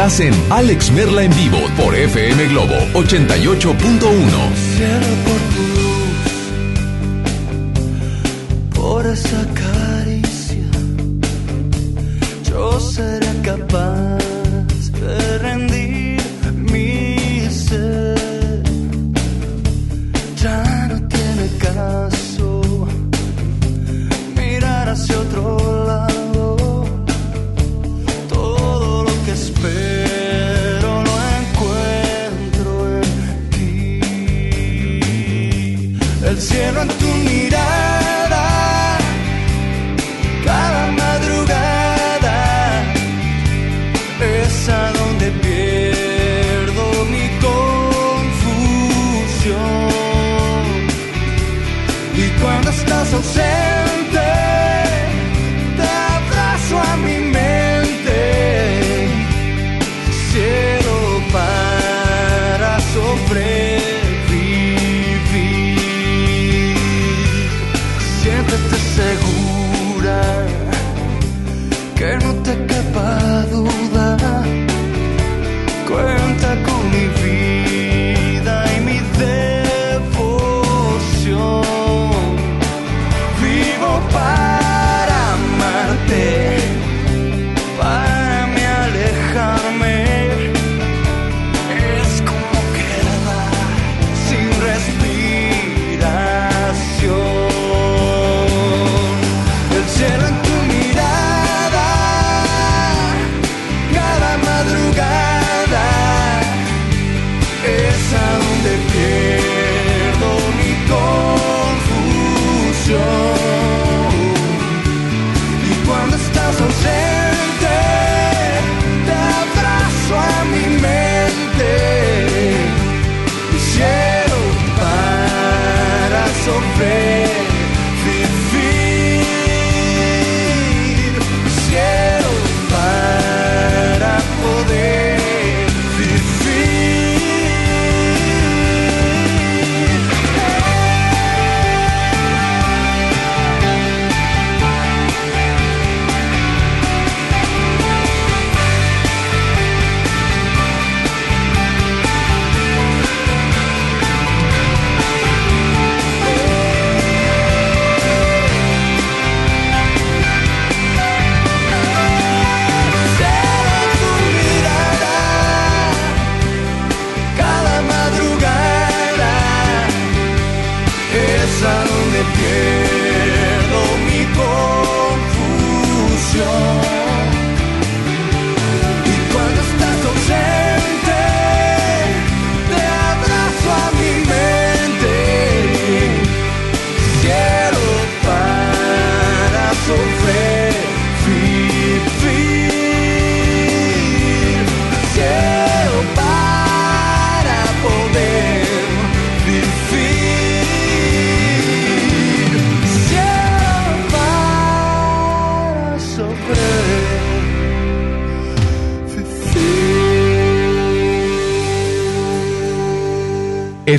Estás Alex Merla en vivo por FM Globo 88.1. cielo en tu.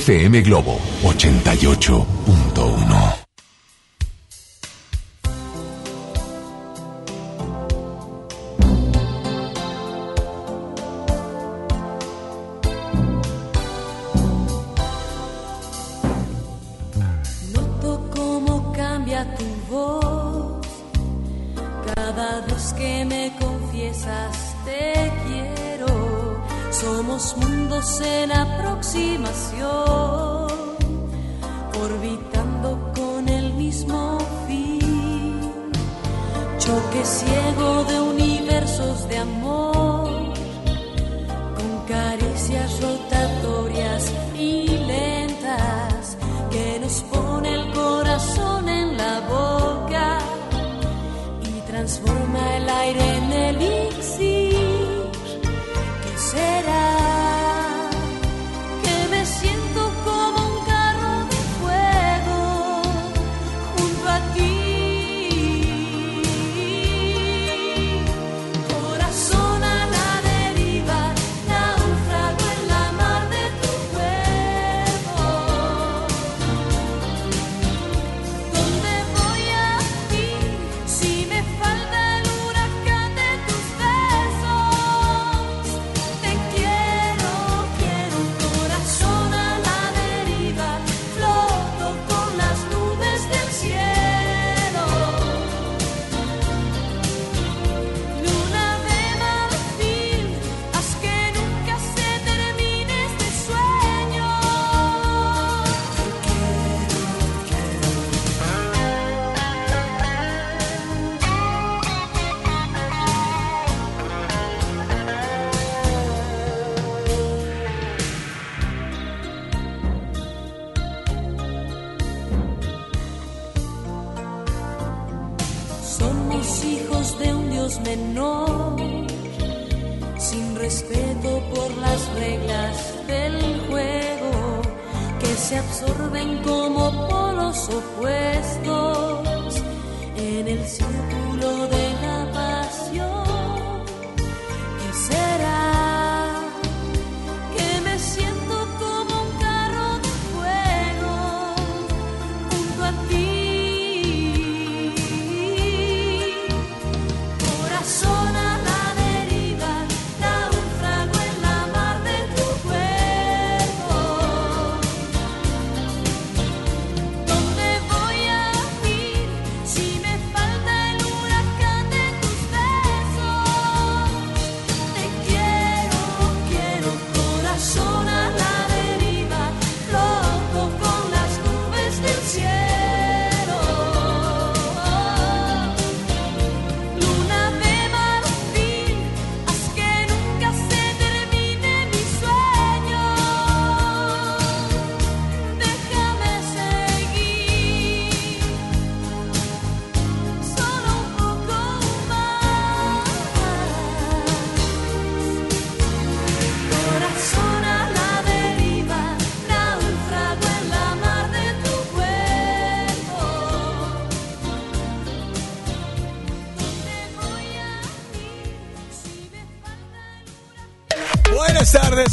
FM Globo 88.1.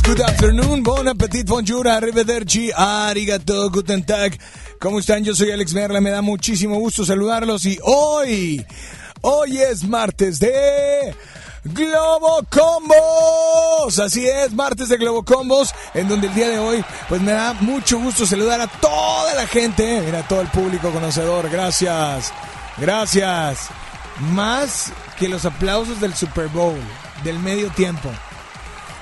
good afternoon, bon appetit, bonjour, arrivederci, arigato, guten tag. ¿Cómo están? Yo soy Alex Merla, me da muchísimo gusto saludarlos y hoy, hoy es martes de Globo Combos. Así es, martes de Globo Combos, en donde el día de hoy, pues me da mucho gusto saludar a toda la gente, mira, todo el público conocedor, gracias, gracias. Más que los aplausos del Super Bowl, del medio tiempo.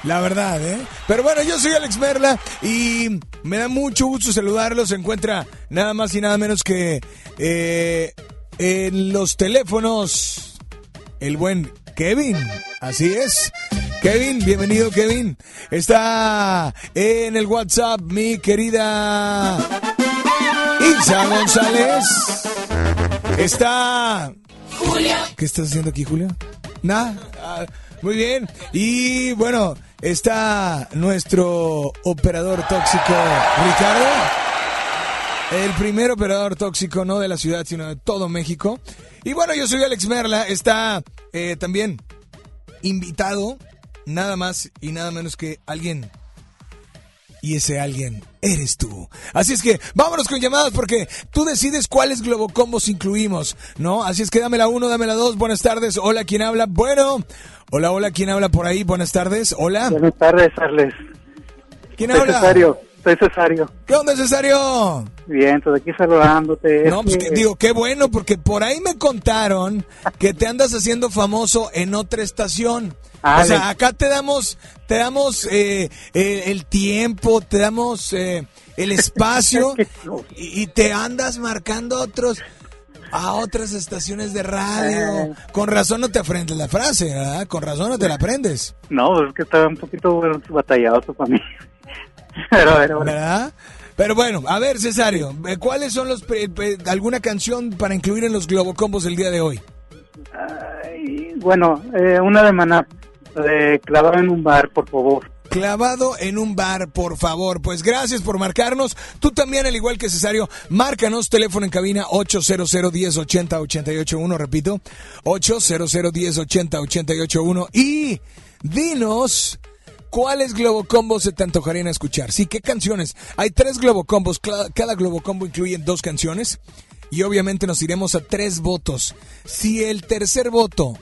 La verdad, ¿eh? Pero bueno, yo soy Alex Merla y me da mucho gusto saludarlos. Se encuentra nada más y nada menos que eh, en los teléfonos el buen Kevin. Así es. Kevin, bienvenido Kevin. Está en el WhatsApp mi querida Isa González. Está... ¿Qué estás haciendo aquí, Julio? Nada. Ah, muy bien. Y bueno, está nuestro operador tóxico, Ricardo. El primer operador tóxico, no de la ciudad, sino de todo México. Y bueno, yo soy Alex Merla. Está eh, también invitado, nada más y nada menos que alguien Y ese alguien eres tú. Así es que vámonos con llamadas porque tú decides cuáles globocombos incluimos, ¿no? Así es que dame la uno, dame la dos. Buenas tardes. Hola, ¿quién habla? Bueno. Hola, hola, ¿quién habla por ahí? Buenas tardes. Hola. Buenas tardes, Arles. ¿Quién Soy habla? Cesario, soy Cesario. ¿Qué onda, Cesario? Bien, pues aquí saludándote. No, Es pues que- digo, qué bueno, porque por ahí me contaron que te andas haciendo famoso en otra estación. Ah, o sea, le- acá te damos, te damos eh, eh, el tiempo, te damos eh, el espacio y, y te andas marcando a otros a otras estaciones de radio. Ah. Con razón no te aprendes la frase, ¿verdad? Con razón no te la aprendes, No, pues es que estaba un poquito bueno, batalladoso para mí. Pero. ¿verdad? Pero bueno, a ver, Cesario, eh, ¿cuáles son los pre- pre- alguna canción para incluir en los Globocombos el día de hoy? Ay, bueno, eh, una de Maná, clavado en un bar, por favor. clavado en un bar, por favor. Pues gracias por marcarnos. Tú también, al igual que Cesario, márcanos teléfono en cabina 800 1080 881, repito, 800 1080 881 y dinos cuáles globocombos se te antojarían escuchar. Sí, ¿qué canciones? Hay tres globocombos, cada globocombo incluye dos canciones y obviamente nos iremos a tres votos. Si el tercer voto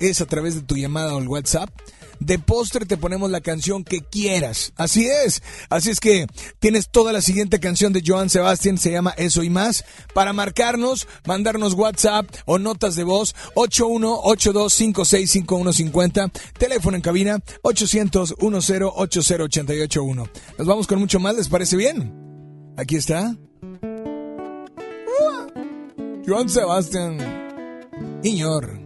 es a través de tu llamada o el WhatsApp. De postre te ponemos la canción que quieras. Así es. Así es que tienes toda la siguiente canción de Joan Sebastián, se llama Eso y más. Para marcarnos, mandarnos WhatsApp o notas de voz 8182565150. Teléfono en cabina 800 1080 Nos vamos con mucho más, ¿les parece bien? Aquí está. Joan Sebastián. Iñor.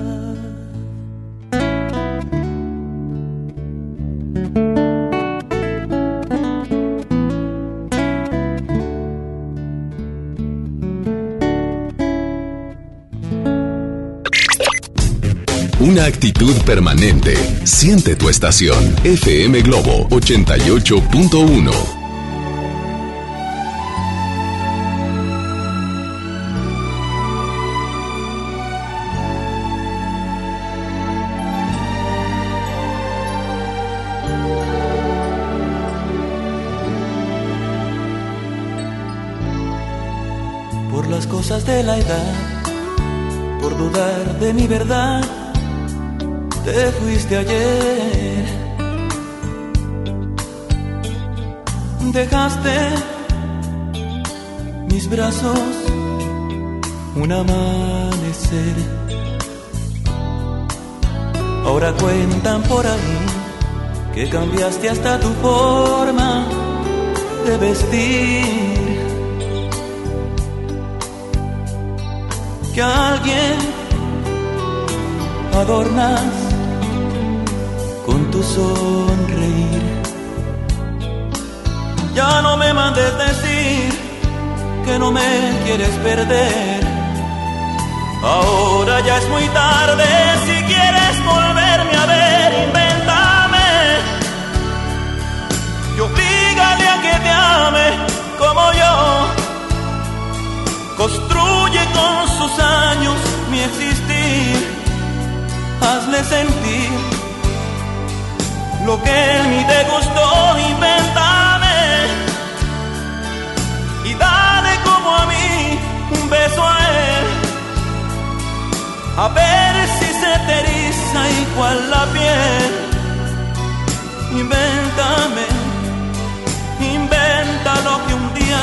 Actitud permanente. Siente tu estación. FM Globo 88.1. por las cosas de la edad, por dudar de mi verdad, fuiste ayer. Dejaste mis brazos un amanecer. Ahora cuentan por ahí que cambiaste hasta tu forma de vestir. Que alguien adornas tu sonreír. Ya no me mandes decir que no me quieres perder. Ahora ya es muy tarde, si quieres volverme a ver, invéntame. Y oblígale a que te ame como yo. Construye con sus años mi existir. Hazle sentir lo que en mí te gustó, invéntame. Y dale como a mí un beso a él. A ver si se te eriza igual la piel. Invéntame, inventa lo que un día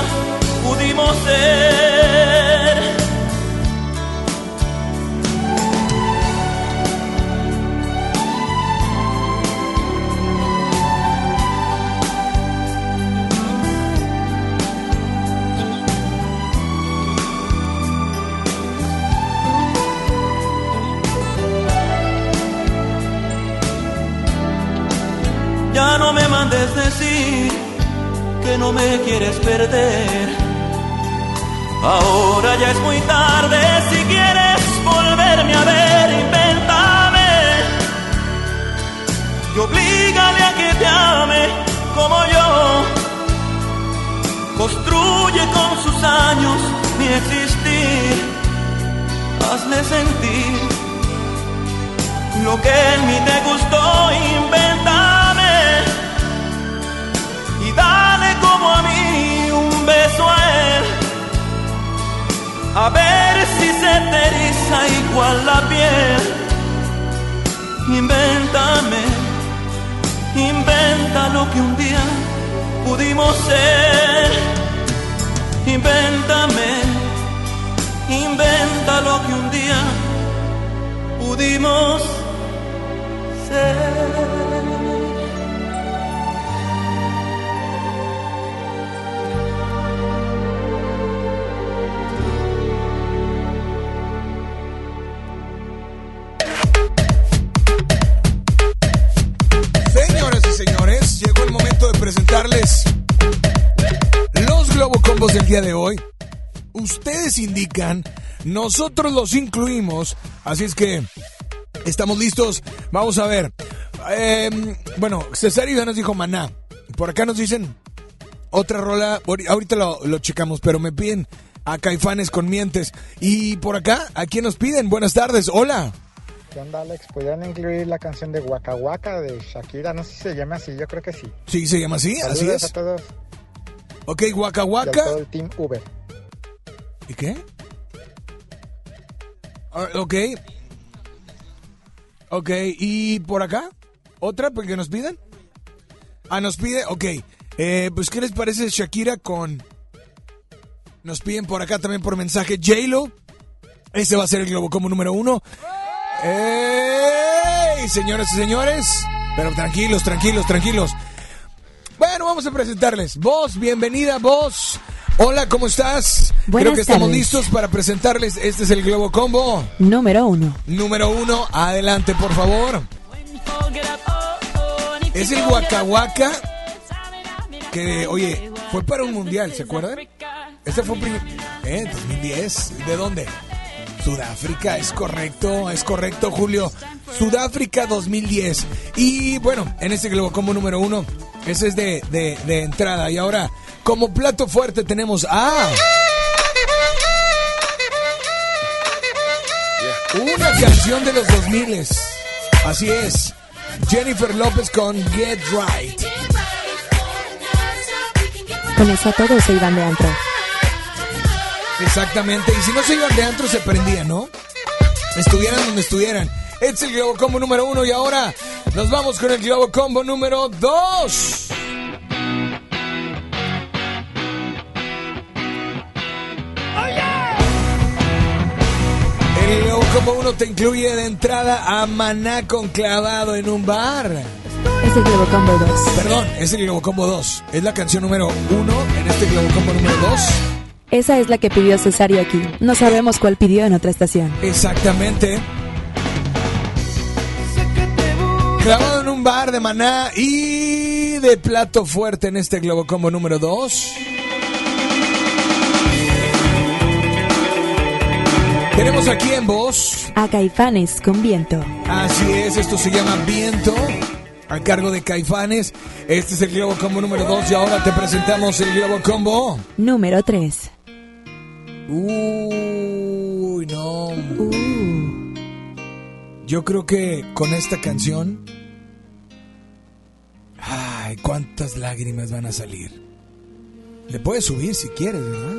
pudimos ser. Ya no me mandes decir que no me quieres perder. Ahora ya es muy tarde, si quieres volverme a ver, invéntame. Y oblígale a que te ame como yo. Construye con sus años mi existir. Hazle sentir lo que en mí te gustó, invéntame. A ver si se te igual la piel. Invéntame, inventa lo que un día pudimos ser. Invéntame, inventa lo que un día pudimos ser. Presentarles los Globocombos del día de hoy. Ustedes indican, nosotros los incluimos, así es que estamos listos. Vamos a ver. Eh, bueno, Cesario ya nos dijo Maná. Por acá nos dicen otra rola. Ahori- Ahorita lo, lo checamos, pero me piden a Caifanes con mientes. Y por acá, ¿a quién nos piden? Buenas tardes, hola. ¿Qué onda, Alex? ¿Podrían incluir la canción de Waka Waka de Shakira? No sé si se llama así, yo creo que sí. Sí, se llama así, así es. a todos Ok, Waka y a Waka. todo el Team Uber. ¿Y qué? Ah, ok. Ok, ¿y por acá? ¿Otra porque nos piden? Ah, nos pide, ok. Eh, pues, ¿qué les parece Shakira con... Nos piden por acá también por mensaje J-Lo. Ese va a ser el Globo como número uno. ¡Ey! Señoras y señores. Pero tranquilos, tranquilos, tranquilos. Bueno, vamos a presentarles. Vos, bienvenida, vos. Hola, ¿cómo estás? Buenas Creo que estamos tardes. listos para presentarles. Este es el Globo Combo. Número uno. Número uno, adelante, por favor. Es el Waka Waka que, oye, fue para un mundial, ¿se acuerdan? Este fue prim- ¿eh? 2010. ¿De dónde? Sudáfrica, es correcto, es correcto, Julio. Sudáfrica 2010. Y bueno, en este Globo Combo número uno, ese es de, de, de entrada. Y ahora, como plato fuerte tenemos a... Una canción de los 2000 Así es. Jennifer López con Get Right. Con eso todos se iban de antro. Exactamente. Y si no se iban de antro, se prendían, ¿no? Estuvieran donde estuvieran. Este es el Globo Combo número uno y ahora nos vamos con el Globo Combo número dos. Combo 1 te incluye de entrada a Maná con clavado en un bar. Es el Globo Combo 2. Perdón, es el Globo Combo 2. Es la canción número 1 en este Globo Combo número 2. Esa es la que pidió Cesario aquí. No sabemos cuál pidió en otra estación. Exactamente. Clavado en un bar de Maná y de plato fuerte en este Globo Combo número 2. Tenemos aquí en voz, A Caifanes con viento. así es, esto se llama Viento, a cargo de Caifanes. Este es el Globo Combo número 2 y ahora te presentamos el Globo Combo. Número 3. Uy, no. Uh, Yo creo que con esta canción. Ay, cuántas lágrimas van a salir. Le puedes subir si quieres, ¿verdad?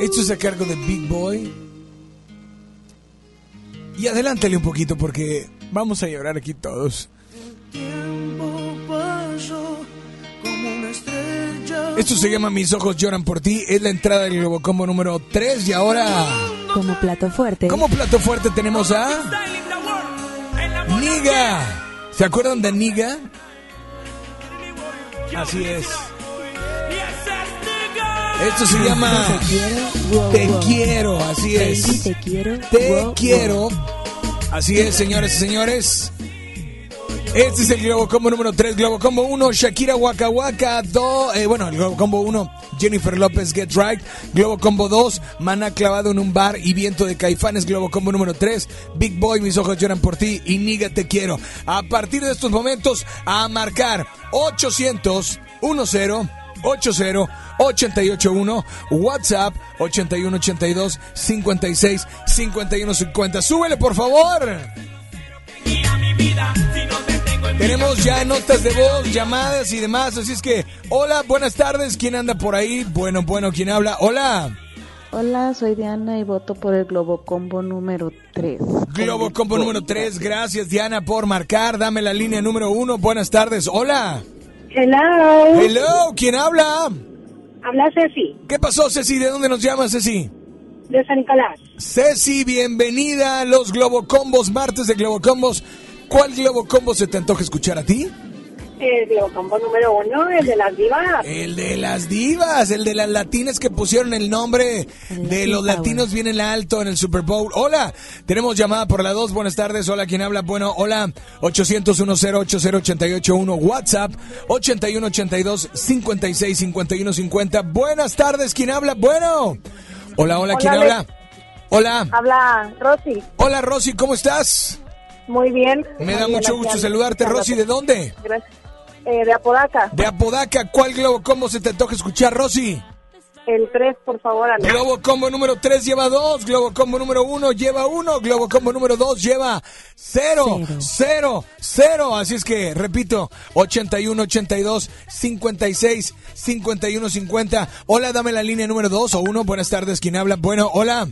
Esto es a cargo de Big Boy. Y adelántale un poquito porque vamos a llorar aquí todos. Esto se llama Mis ojos lloran por ti. Es la entrada del Globo Combo número 3 y ahora... como plato fuerte. Como plato fuerte tenemos a Niga. ¿Se acuerdan de Niga? Así es. Esto se llama Te quiero, wow, Te wow. quiero, así Baby, es. te quiero. Te wow. quiero. Así es, señores y señores. Este es el Globo Combo número 3, Globo Combo 1, Shakira Waka Waka 2, eh, bueno, el Globo Combo 1, Jennifer López Get Right, Globo Combo 2, Mana clavado en un bar y viento de caifanes, Globo Combo número 3, Big Boy, mis ojos lloran por ti y Niga te quiero. A partir de estos momentos, a marcar 800 10 80 881 WhatsApp 8182 56 51 50. Súbele por favor. Tenemos ya notas de voz, llamadas y demás, así es que hola, buenas tardes, ¿quién anda por ahí? Bueno, bueno, ¿quién habla? Hola. Hola, soy Diana y voto por el Globo Combo número 3. Globo Combo número 3, gracias Diana por marcar, dame la línea número 1, buenas tardes, hola. Hello. Hello, ¿quién habla? Habla Ceci, ¿Qué pasó Ceci? ¿De dónde nos llamas Ceci? de San Nicolás. Ceci, bienvenida a los Globocombos, martes de Globocombos. ¿Cuál Globocombo se te antoja escuchar a ti? El Globo Combo número uno, el de las divas. El de las divas, el de las latinas que pusieron el nombre de los latinos bien en alto en el Super Bowl. Hola, tenemos llamada por la 2. Buenas tardes. Hola, ¿quién habla? Bueno, hola, 800 80881 WhatsApp 8182 56 51 50. Buenas tardes, ¿quién habla? Bueno. Hola, hola, ¿quién Hola, habla? Hola. Habla Rosy. Hola, Rosy, ¿cómo estás? Muy bien. Me da mucho aquí gusto saludarte, Rosy. ¿De dónde? Gracias. Eh, de Apodaca. De Apodaca. ¿Cuál Globo Combo se te toca escuchar, Rosy? El 3, por favor, Ale. Globo Combo número 3 lleva 2, Globo Combo número 1 lleva 1, Globo Combo número 2 lleva 0, 0, 0. Así es que, repito, 81, 82, 56, 51, 50. Hola, dame la línea número 2 o 1. Buenas tardes, ¿quién habla? Bueno, hola.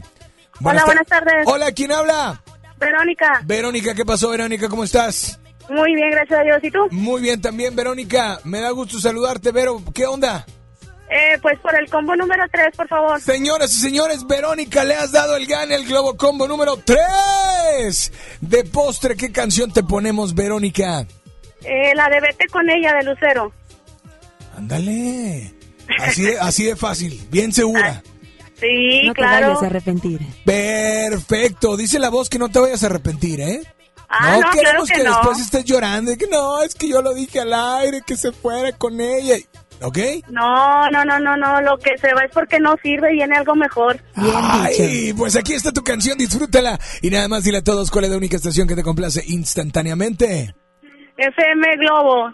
Hola, ta- buenas tardes. Hola, ¿quién habla? Verónica. Verónica, ¿qué pasó, Verónica? ¿Cómo estás? Muy bien, gracias a Dios. ¿Y tú? Muy bien también, Verónica. Me da gusto saludarte, Vero. ¿Qué onda? Eh, pues por el combo número 3, por favor. Señoras y señores, Verónica, le has dado el gane al Globo Combo número 3. De postre, ¿qué canción te ponemos, Verónica? Eh, la de Vete con ella, de Lucero. Ándale. Así de, así de fácil, bien segura. Sí, no te claro. vayas a arrepentir. Perfecto. Dice la voz que no te vayas a arrepentir, ¿eh? Ah, no, queremos claro que no. después estés llorando y que no, es que yo lo dije al aire, que se fuera con ella. ¿Ok? No, no, no, no, no. Lo que se va es porque no sirve y viene algo mejor. Ay, pues aquí está tu canción, disfrútala. Y nada más dile a todos cuál es la única estación que te complace instantáneamente. FM Globo.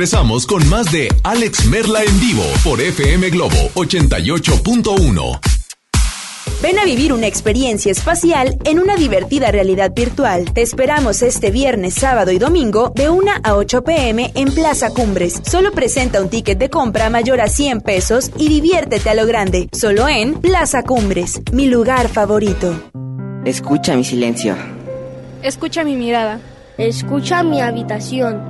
regresamos con más de Alex Merla en vivo por FM Globo 88.1. Ven a vivir una experiencia espacial en una divertida realidad virtual. Te esperamos este viernes, sábado y domingo de 1 a 8 pm en Plaza Cumbres. Solo presenta un ticket de compra mayor a 100 pesos y diviértete a lo grande. Solo en Plaza Cumbres, mi lugar favorito. Escucha mi silencio. Escucha mi mirada. Escucha mi habitación.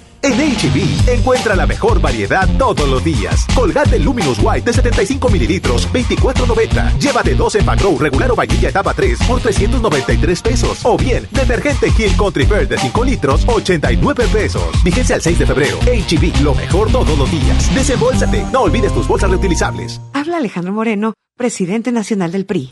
En HB, encuentra la mejor variedad todos los días. Colgate Luminous White de 75 mililitros, 24.90. Llévate dos en Grow regular o vainilla etapa 3 por 393 pesos. O bien, detergente King Country Fair de 5 litros, 89 pesos. Vigencia al 6 de febrero. HB, lo mejor todos los días. Desembolsate. No olvides tus bolsas reutilizables. Habla Alejandro Moreno, presidente nacional del PRI.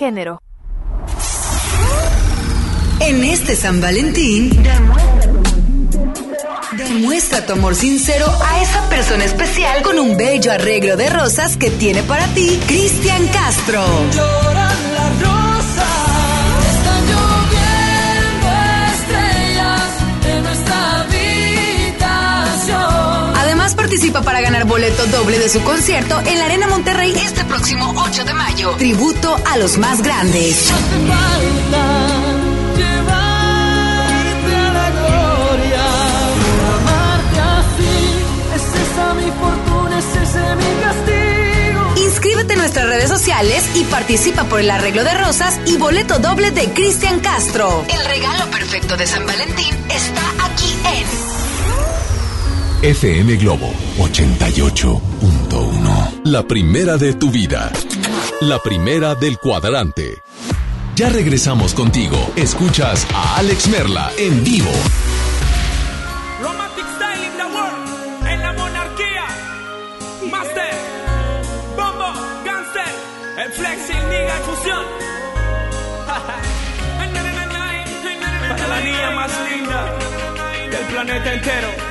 En este San Valentín, demuestra tu amor sincero a esa persona especial con un bello arreglo de rosas que tiene para ti Cristian Castro. Participa para ganar boleto doble de su concierto en la Arena Monterrey este próximo 8 de mayo. Tributo a los más grandes. Falta llevarte a la gloria, amarte así, es esa mi fortuna, es ese mi castigo. Inscríbete en nuestras redes sociales y participa por el arreglo de rosas y boleto doble de Cristian Castro. El regalo perfecto de San Valentín está aquí en FM Globo 88.1. La primera de tu vida. La primera del cuadrante. Ya regresamos contigo. Escuchas a Alex Merla en vivo. Romantic style in the world, en la monarquía. Master, Bombo, Gangster, el flexing, nigga, en fusión. Para la niña más linda del planeta entero.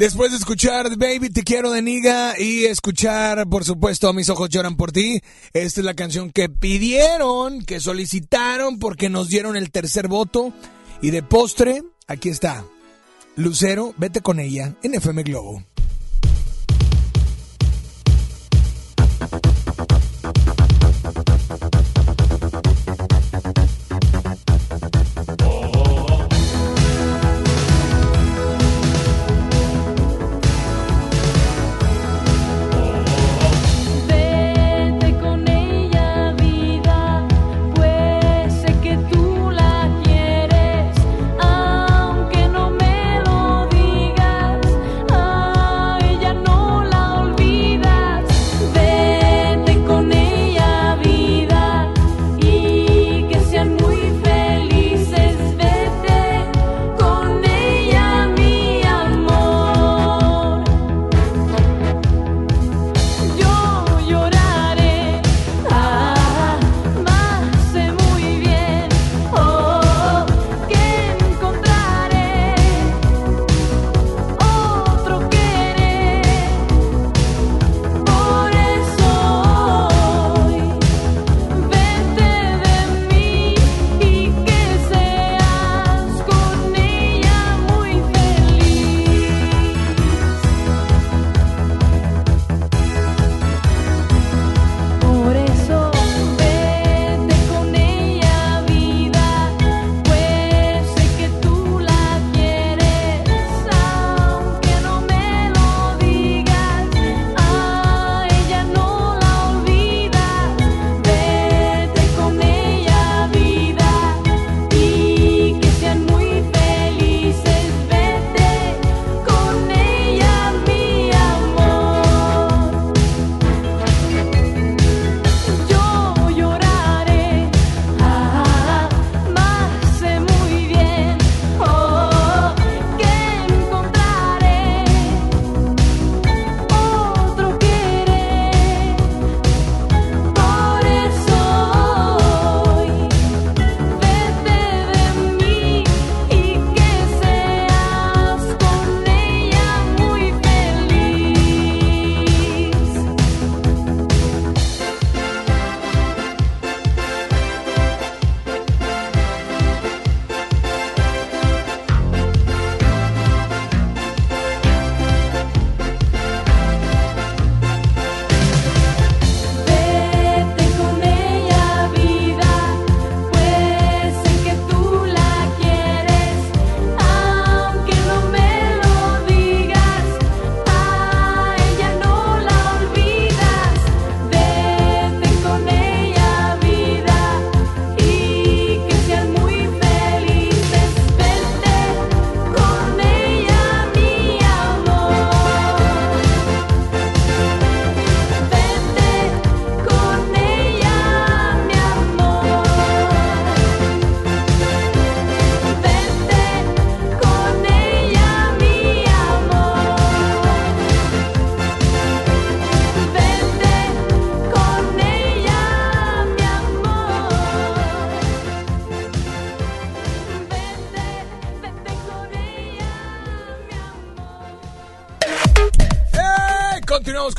Después de escuchar Baby Te Quiero de Niga y escuchar, por supuesto, Mis Ojos Lloran por Ti, esta es la canción que pidieron, que solicitaron porque nos dieron el tercer voto. Y de postre, aquí está. Lucero, vete con ella en FM Globo.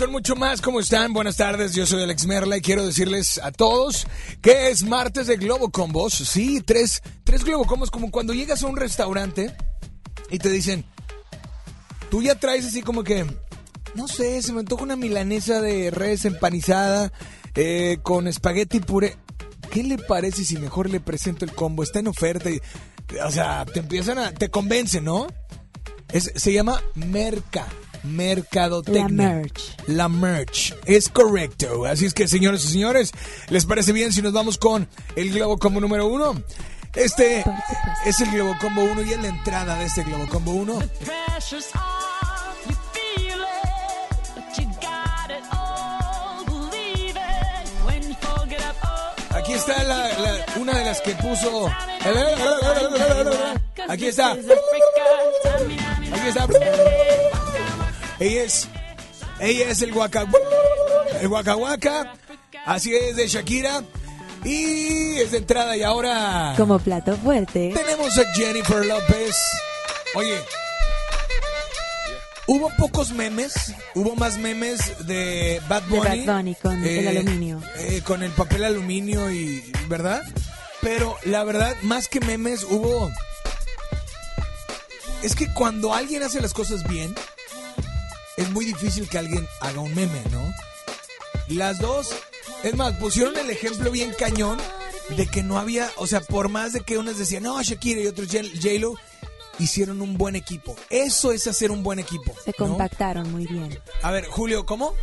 Con mucho más. ¿Cómo están? Buenas tardes. Yo soy Alex Merla y quiero decirles a todos que es martes de Globo Combos. Sí, tres, tres Globo Combos, como cuando llegas a un restaurante y te dicen, tú ya traes así como que, no sé, se me antoja una milanesa de res empanizada eh, con espagueti puré. ¿Qué le parece si mejor le presento el combo? Está en oferta y, o sea, te empiezan a, te convencen, ¿no? Es, se llama Merca. Mercadotecnia. La merch. La merch. Es correcto. Así es que, señores y señores, ¿les parece bien si nos vamos con el Globo Combo número uno? Este es el Globo Combo 1 y es la entrada de este Globo Combo 1. Pressure's off, you feel it, but you got it all, believe it. When you fold it up, oh, Aquí está la, la- una de las que puso. Aquí está. Aquí está. Ella es. Ella es el Waka. El Waka. Así es de Shakira. Y es de entrada y ahora. Como plato fuerte. Tenemos a Jennifer López. Oye. Hubo pocos memes, hubo más memes de Bad De Bunny. Bad Bunny con el aluminio. eh, con el papel aluminio y, ¿verdad? Pero la verdad, más que memes, hubo... Es que cuando alguien hace las cosas bien, es muy difícil que alguien haga un meme, ¿no? Las dos, es más, pusieron el ejemplo bien cañón de que no había, o sea, por más de que unas decían, no, Shakira y otros J-Lo, hicieron un buen equipo. Eso es hacer un buen equipo. Se ¿no? compactaron muy bien. A ver, Julio, ¿cómo?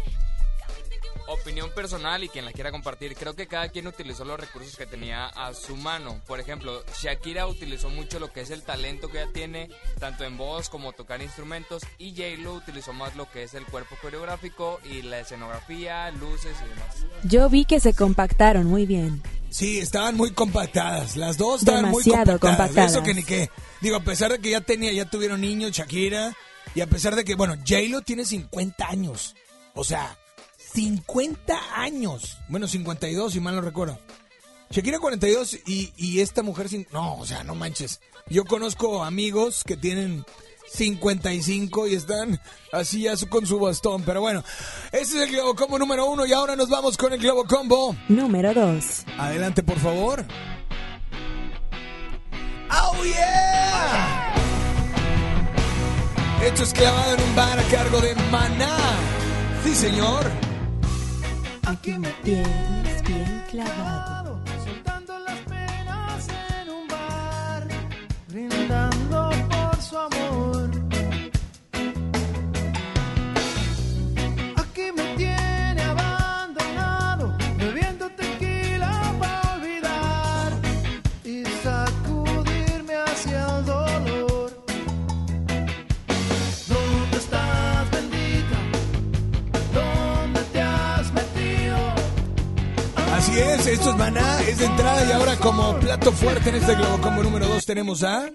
Opinión personal y quien la quiera compartir. Creo que cada quien utilizó los recursos que tenía a su mano. Por ejemplo, Shakira utilizó mucho lo que es el talento que ella tiene, tanto en voz como tocar instrumentos, y J-Lo utilizó más lo que es el cuerpo coreográfico y la escenografía, luces y demás. Yo vi que se compactaron muy bien. Sí, estaban muy compactadas. Las dos estaban muy Demasiado compactadas. compactadas. Eso que ni qué. Digo, a pesar de que ya tenía, ya tuvieron niños, Shakira, y a pesar de que, bueno, J-Lo tiene 50 años. O sea, 50 años. Bueno, 52, si mal no recuerdo. Shakira 42 y, y esta mujer, cin- no, o sea, no manches. Yo conozco amigos que tienen 55 y están así ya con su bastón. Pero bueno, ese es el Globo Combo número uno y ahora nos vamos con el Globo Combo. Número 2. Adelante, por favor. ¡Oh, yeah! Esto es clavado en un bar a cargo de Maná. Sí, señor. Aquí me tienes bien clavado. soltando las penas en un bar, brindando por su amor. Esto es Maná, es de entrada y ahora como plato fuerte en este Globo Combo número 2 tenemos a... Es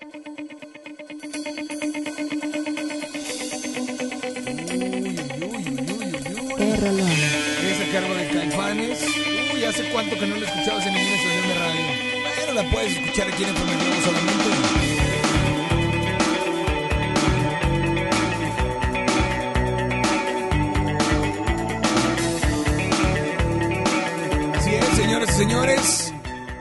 a cargo de Caifanes. Uy, ¿hace cuánto que no lo escuchabas en ninguna estación de radio? Bueno, la puedes escuchar aquí en el Globo solamente. Señores.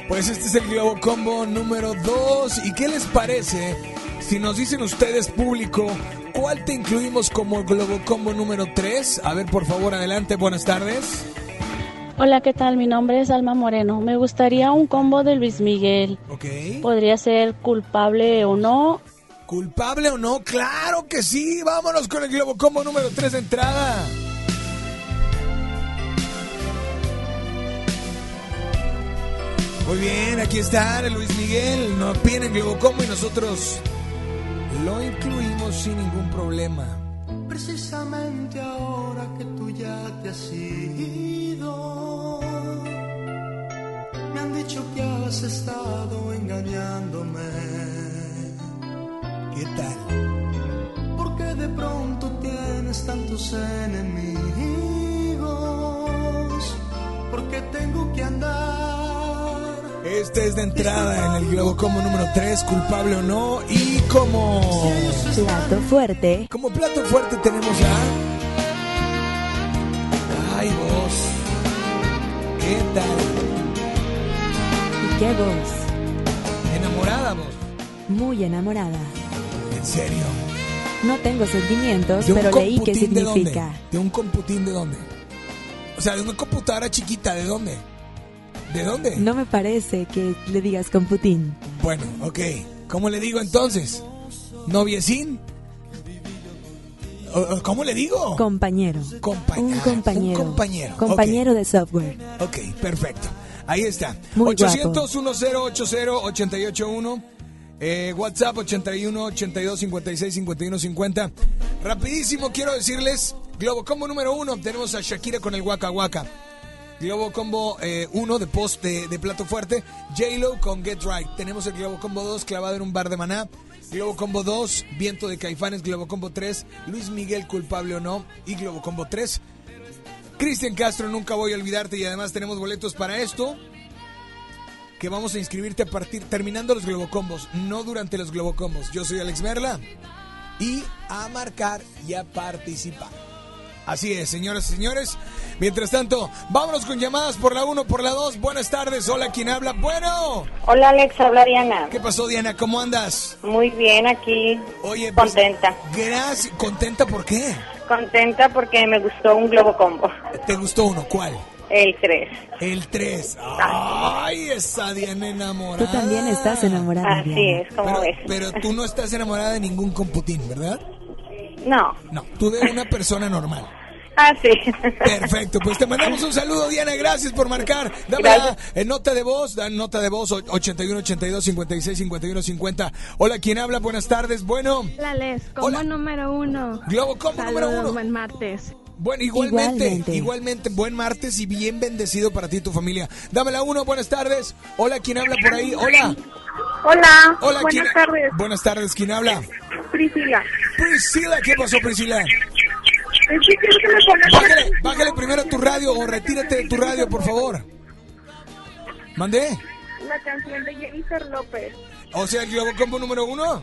Pues este es el Globo Combo número 2. ¿Y qué les parece si nos dicen ustedes, público, cuál te incluimos como Globo Combo número 3? A ver, por favor, adelante. Buenas tardes. Hola, ¿qué tal? Mi nombre es Alma Moreno. Me gustaría un combo de Luis Miguel. Ok. Podría ser culpable o no. ¿Culpable o no? Claro que sí. Vámonos con el Globo Combo número 3 de entrada. Muy bien, aquí está Luis Miguel. Nos piden el Globo Combo y nosotros lo incluimos sin ningún problema. Precisamente ahora que tú ya te has ido, me han dicho que has estado engañándome. ¿Qué tal? Porque de pronto tienes tantos enemigos, porque tengo que andar. Este es de entrada en el Globo Combo número 3, culpable o no. Y como Plato fuerte. Como plato fuerte tenemos a. Ay, vos. ¿Qué tal? ¿Y qué voz? ¿Enamorada vos? Muy enamorada. ¿En serio? No tengo sentimientos, ¿De pero leí qué computín de significa. dónde? ¿De un computín de dónde? O sea, de una computadora chiquita, ¿de dónde? ¿De dónde? No me parece que le digas con Putin. Bueno, ok. ¿Cómo le digo entonces? ¿Noviecín? ¿O- o ¿Cómo le digo? Compañero. Compa- Un ah, compañero. Un compañero. Compañero de software. Ok, perfecto. Ahí está. Muy 800 1080 881 eh, WhatsApp 81 82 56 51 50. Rapidísimo quiero decirles, Globo Combo número uno, tenemos a Shakira con el Waka Waka. Globo Combo 1 de post de, de plato fuerte, J-Lo con Get Right. Tenemos el Globo Combo 2 clavado en un bar de maná. Globo Combo 2, Viento de Caifanes, Globo Combo 3, Luis Miguel culpable o no y Globo Combo 3, Cristian Castro, nunca voy a olvidarte y además tenemos boletos para esto que vamos a inscribirte a partir terminando los Globocombos, no durante los Globocombos. Yo soy Alex Merla y a marcar y a participar. Así es, señoras y señores. Mientras tanto, vámonos con llamadas por la 1, por la 2. Buenas tardes. Hola, ¿quién habla? Bueno. Hola Alex, habla Diana. ¿Qué pasó, Diana? ¿Cómo andas? Muy bien aquí. Oye, pues, contenta. Gracias. ¿Contenta por qué? Contenta porque me gustó un globo combo. ¿Te gustó uno? ¿Cuál? El 3. El 3. Ay, esa Diana enamorada. Tú también estás enamorada. Así Diana. es, como Pero, ves. pero tú no estás enamorada de ningún computín, ¿verdad? No. No, tú de una persona normal. Ah, sí. Perfecto, pues te mandamos un saludo, Diana. Gracias por marcar. Dame la eh, nota de voz, dan nota de voz o- 81 82 56 51 50. Hola, ¿quién habla? Buenas tardes. Bueno, La Les, como número uno. Globo Combo número uno. Buen martes. Bueno, igualmente, igualmente, Igualmente. buen martes y bien bendecido para ti y tu familia. Dame la uno, buenas tardes. Hola, ¿quién habla por ahí? Hola. Hola. Hola, Buenas ¿quién- tardes. Buenas tardes, ¿quién habla? Priscila. Priscila, ¿qué pasó, Priscila? Que me Bájale, bájale primero tu radio o retírate de tu radio, por favor. ¿Mandé? La canción de Jennifer López. O sea, el Globo Combo número uno.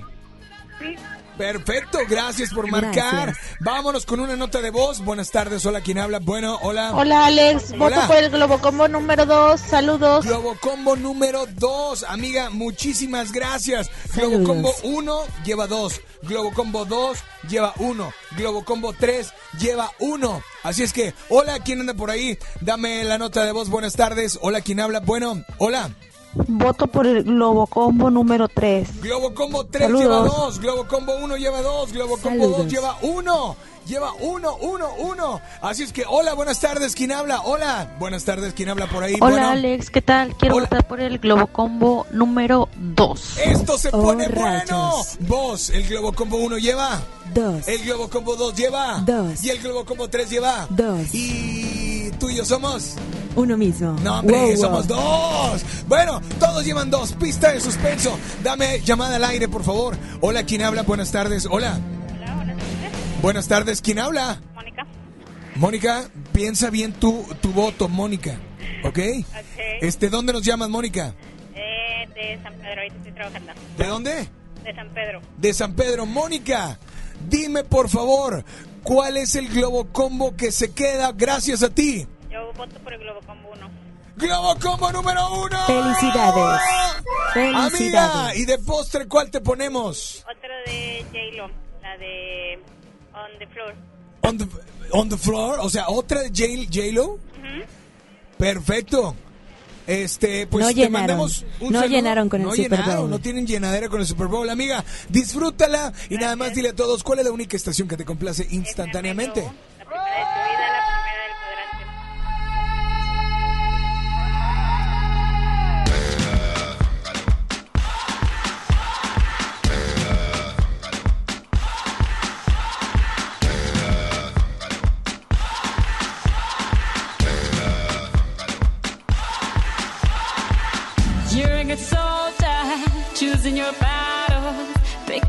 Sí. Perfecto, gracias por marcar. Gracias. Vámonos con una nota de voz. Buenas tardes, hola, ¿quién habla? Bueno, hola. Hola Alex, voto Hola. por el Globocombo número 2. Saludos. Globo Combo número 2. Amiga, muchísimas gracias. Globo Saludos. Combo 1 lleva 2. Globo Combo 2 lleva 1. Globo Combo 3 lleva 1. Así es que, hola, ¿quién anda por ahí? Dame la nota de voz. Buenas tardes. Hola, ¿quién habla? Bueno, hola. Voto por el Globocombo número 3. Globo Combo 3 Saludos. lleva 2. Globo Combo 1 lleva 2. Globo Combo 2 Saludos. lleva 1. Lleva 1, 1, 1. Así es que, hola, buenas tardes. ¿Quién habla? Hola. Buenas tardes. ¿Quién habla por ahí? Hola Bueno. Alex, ¿qué tal? Quiero votar por el Globocombo número 2. Esto se Oh, pone bueno. rayos. Vos, el Globo Combo 1 lleva. Dos. El Globo Combo 2 lleva. Dos. Y el Globo Combo 3 lleva. Dos. Y tú y yo somos. Uno mismo. No, hombre, Wow, wow. somos dos. Bueno, todos llevan dos. Pista de suspenso. Dame llamada al aire, por favor. Hola, ¿quién habla? Buenas tardes. Hola. Buenas tardes. ¿Quién habla? Mónica. Mónica, piensa bien tu, tu voto, Mónica. ¿Ok? Este, ¿dónde nos llamas, Mónica? Eh, de San Pedro, ahorita estoy trabajando. ¿De dónde? De San Pedro. de San Pedro. Mónica, dime por favor, ¿cuál es el globo combo que se queda gracias a ti? Yo voto por el Globo Combo 1. Globo combo número uno. Felicidades. Amiga, Felicidades. ¿y de postre cuál te ponemos? Otro de J-Lo, la de On the Floor. On the, on the floor, o sea, otra de J- J-Lo. Perfecto. Este, pues No te llenaron. mandamos un No saludo. llenaron con el no Super llenaron, Bowl. no tienen llenadera con el Super Bowl, amiga. Disfrútala y nada más dile a todos cuál es la única estación que te complace instantáneamente.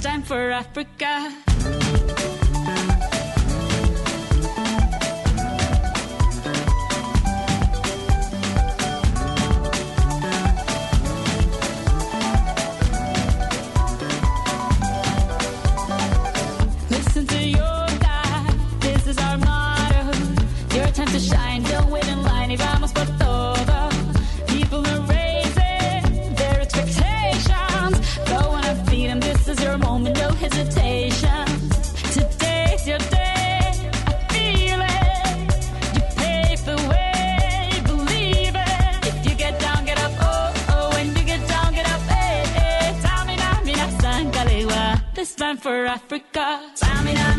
time for Africa. This time for Africa.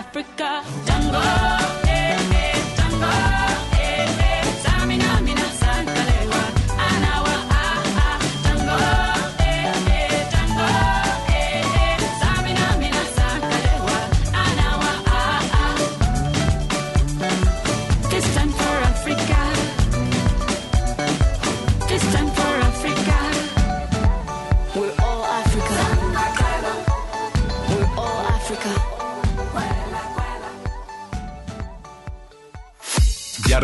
Africa. Jungle.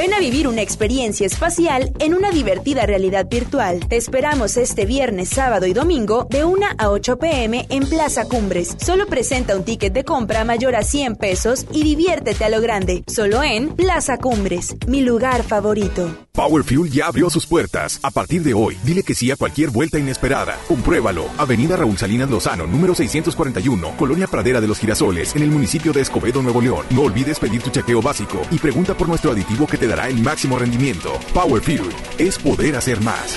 Ven a vivir una experiencia espacial en una divertida realidad virtual. Te esperamos este viernes, sábado y domingo de 1 a 8 pm en Plaza Cumbres. Solo presenta un ticket de compra mayor a 100 pesos y diviértete a lo grande. Solo en Plaza Cumbres, mi lugar favorito. Power Fuel ya abrió sus puertas. A partir de hoy, dile que sí a cualquier vuelta inesperada. Compruébalo. Avenida Raúl Salinas Lozano, número 641, Colonia Pradera de los Girasoles, en el municipio de Escobedo, Nuevo León. No olvides pedir tu chequeo básico y pregunta por nuestro aditivo que te dará el máximo rendimiento. Power Fuel es poder hacer más.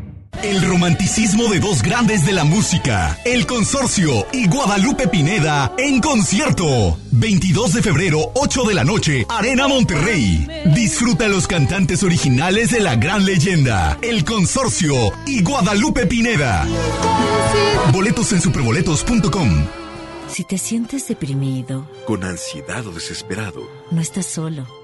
El romanticismo de dos grandes de la música, El Consorcio y Guadalupe Pineda en concierto. 22 de febrero, 8 de la noche, Arena Monterrey. Disfruta los cantantes originales de la gran leyenda, El Consorcio y Guadalupe Pineda. Boletos en superboletos.com. Si te sientes deprimido, Con ansiedad o desesperado, no estás solo.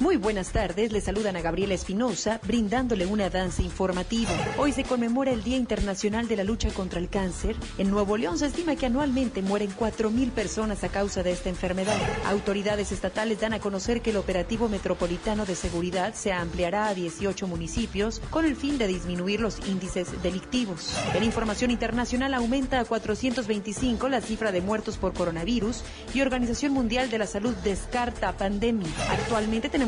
Muy buenas tardes, le saludan a Gabriela Espinosa, brindándole una danza informativa. Hoy se conmemora el Día Internacional de la Lucha contra el Cáncer. En Nuevo León se estima que anualmente mueren 4.000 personas a causa de esta enfermedad. Autoridades estatales dan a conocer que el operativo metropolitano de seguridad se ampliará a 18 municipios con el fin de disminuir los índices delictivos. En información internacional aumenta a 425 la cifra de muertos por coronavirus y Organización Mundial de la Salud descarta pandemia. Actualmente tenemos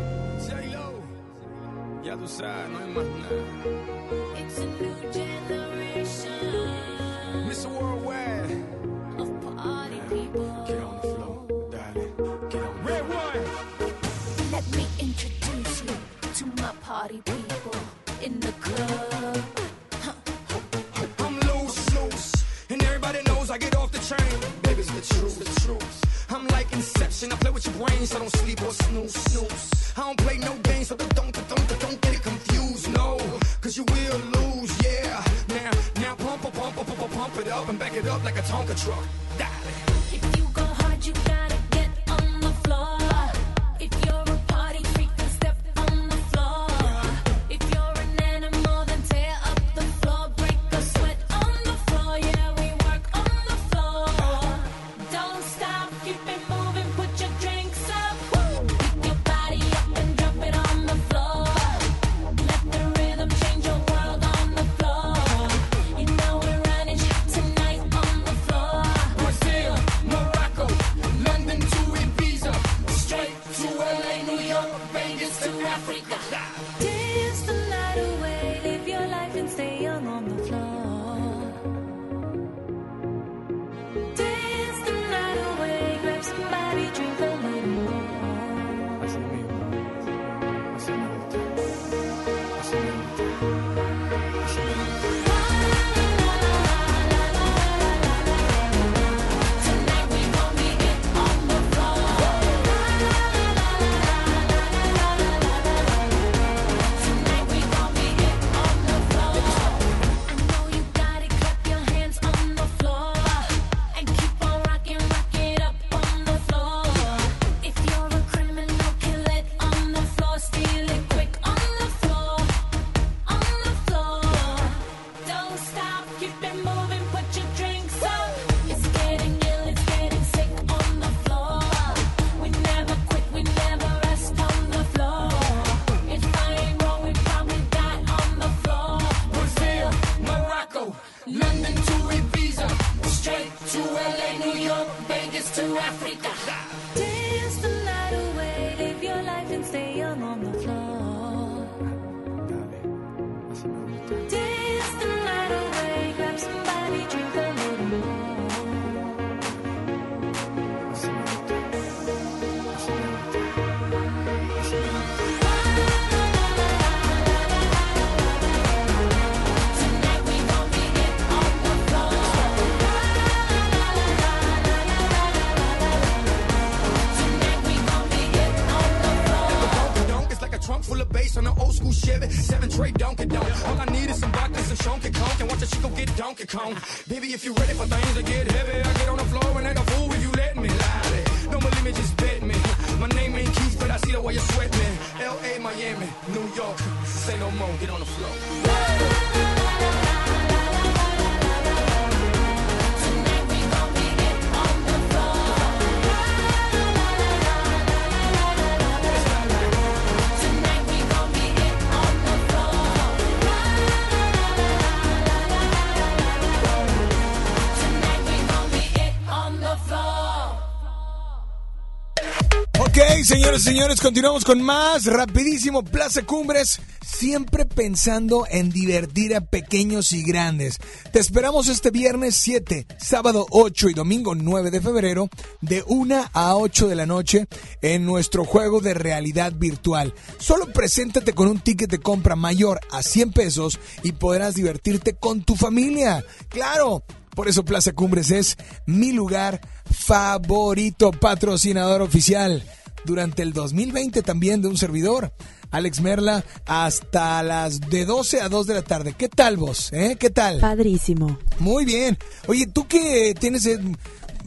señores continuamos con más. Rapidísimo, Plaza Cumbres. Siempre pensando en divertir a pequeños y grandes. Te esperamos este viernes 7, sábado 8 y domingo 9 de febrero, de 1 a 8 de la noche, en nuestro juego de realidad virtual. Solo preséntate con un ticket de compra mayor a 100 pesos y podrás divertirte con tu familia. ¡Claro! Por eso Plaza Cumbres es mi lugar favorito, patrocinador oficial. Durante el 2020 también de un servidor, Alex Merla, hasta las de 12 a 2 de la tarde. ¿Qué tal vos? Eh? ¿Qué tal? Padrísimo. Muy bien. Oye, ¿tú qué tienes... eh,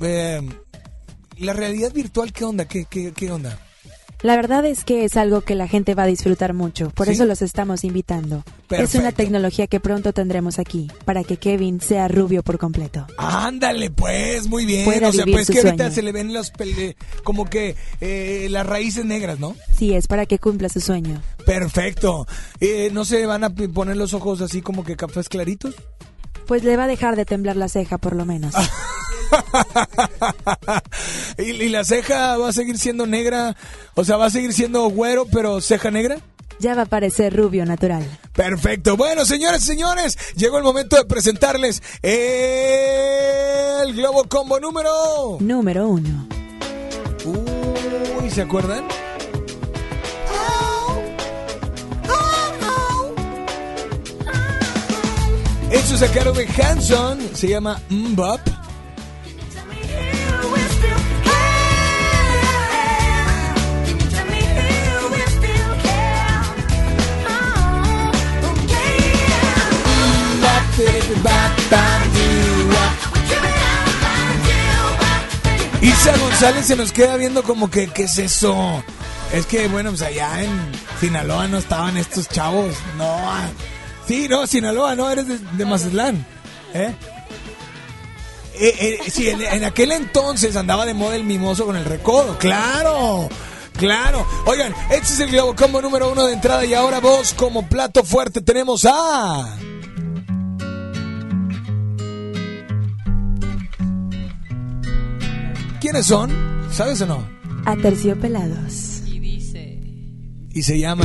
eh, la realidad virtual, ¿qué onda? ¿Qué, qué, qué onda? La verdad es que es algo que la gente va a disfrutar mucho, por ¿Sí? eso los estamos invitando. Es una tecnología que pronto tendremos aquí, para que Kevin sea rubio por completo. Ándale, pues, muy bien. Pueda o sea, vivir pues su que ahorita sueño. se le ven los pele- como que eh, las raíces negras, ¿no? Sí, es para que cumpla su sueño. Perfecto. Eh, ¿No se van a poner los ojos así como que cafés claritos? Pues le va a dejar de temblar la ceja por lo menos. ¿Y, y la ceja va a seguir siendo negra? O sea, ¿va a seguir siendo güero, pero ceja negra? Ya va a parecer rubio natural. Perfecto. Bueno, señores y señores, llegó el momento de presentarles el Globo Combo número... Número uno. Uy, ¿se acuerdan? Eso es a cargo de Hanson, se llama Mbop. Isa González se nos queda viendo como que, ¿qué es eso? Es que, bueno, pues allá en Sinaloa no estaban estos chavos. No. Sí, no, Sinaloa, no, eres de, de Mazatlán. ¿Eh? Eh, eh, sí, en, en aquel entonces andaba de moda el mimoso con el recodo. ¡Claro! ¡Claro! Oigan, este es el Globo Combo número uno de entrada y ahora vos como plato fuerte tenemos a... ¿Quiénes son? ¿Sabes o no? Aterciopelados. Y se llama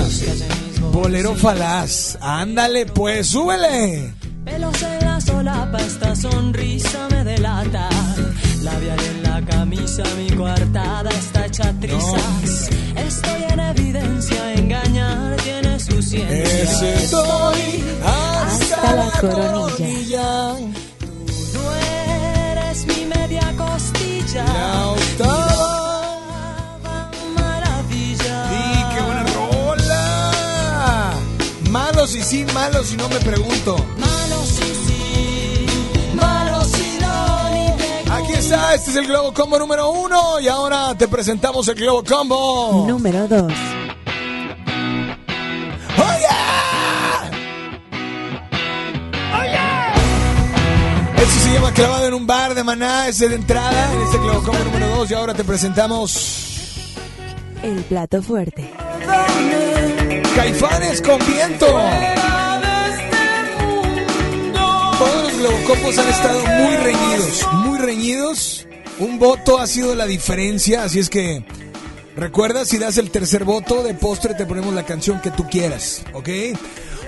Bolero Falaz. Ándale, pues, súbele. Pelos en la solapa, esta sonrisa me delata. Labial en la camisa, mi coartada está hecha trizas. Estoy en evidencia, engañar tiene su ciencia. Estoy hasta la coronilla. No eres mi media costilla. La Malos y sí, malos y no me pregunto. Malo sí, sí. Malo sí, no, ni te Aquí está, este es el Globo Combo número uno y ahora te presentamos el Globo Combo. Número dos. Esto se llama Clavado en un bar de Maná, ese de entrada en este Globo Combo número 2 y ahora te presentamos El plato fuerte. Caifanes con viento. Todos los Globocombos han estado muy reñidos, muy reñidos. Un voto ha sido la diferencia, así es que recuerda, si das el tercer voto de postre te ponemos la canción que tú quieras, ¿ok?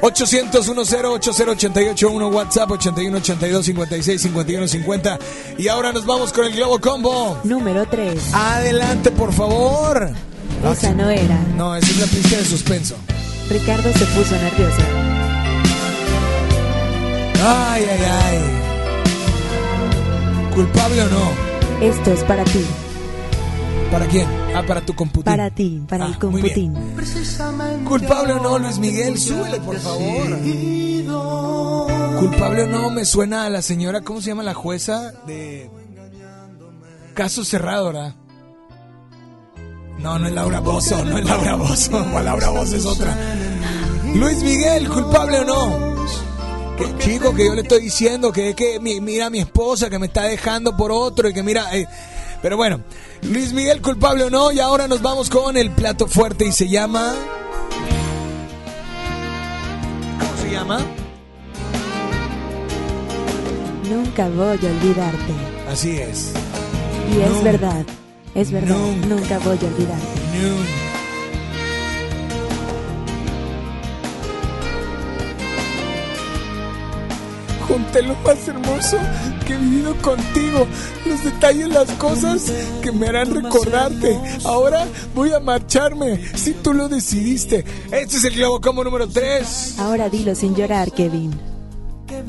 800 10 80881 WhatsApp 8182 56 51 50 y ahora nos vamos con el Globo Combo. Número 3. Adelante, por favor. Esa no era. No, esa es la pista de suspenso. Ricardo se puso nervioso. Ay, ay, ay. ¿Culpable o no? Esto es para ti. ¿Para quién? Ah, para tu computín. Para ti, para el Ah, computín. Culpable o no, Luis Miguel, súbele, por favor. Culpable o no, me suena a la señora, ¿cómo se llama la jueza? De caso cerrado, ¿verdad? No, no es Laura Bozo, no es Laura Bozo, Laura Bozo es otra. Luis Miguel, culpable o no. Que, chico, que yo le estoy diciendo que es que mi- mira a mi esposa que me está dejando por otro y que mira... eh, pero bueno, Luis Miguel, culpable o no, y ahora nos vamos con el plato fuerte y se llama... ¿Cómo se llama? Nunca voy a olvidarte. Así es. Y es verdad, es verdad, Nunca. nunca voy a olvidarte. Junté lo más hermoso que he vivido contigo. Los detalles, las cosas que me harán recordarte. Ahora voy a marcharme. Si tú lo decidiste. Este es el Globo Combo número 3. Ahora dilo sin llorar, Kevin.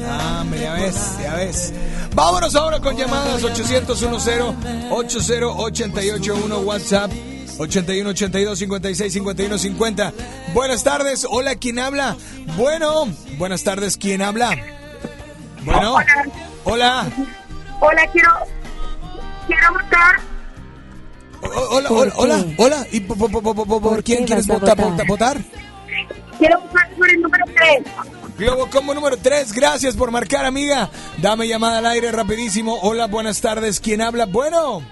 Ah, hombre, ya ves, ya ves. Vámonos ahora con llamadas 800-10-80-881 WhatsApp 81 82 56 51 50. Buenas tardes, hola, ¿quién habla? Bueno, buenas tardes, ¿quién habla? Bueno, hola. Hola, quiero. Quiero votar. O- Hola, hola, hola, hola. ¿Y po- po- po- po- po- por quién quieres votar? Quiero votar por el número 3. Globo Combo número 3, gracias por marcar, amiga. Dame llamada al aire rapidísimo. Hola, buenas tardes. ¿Quién habla? Bueno.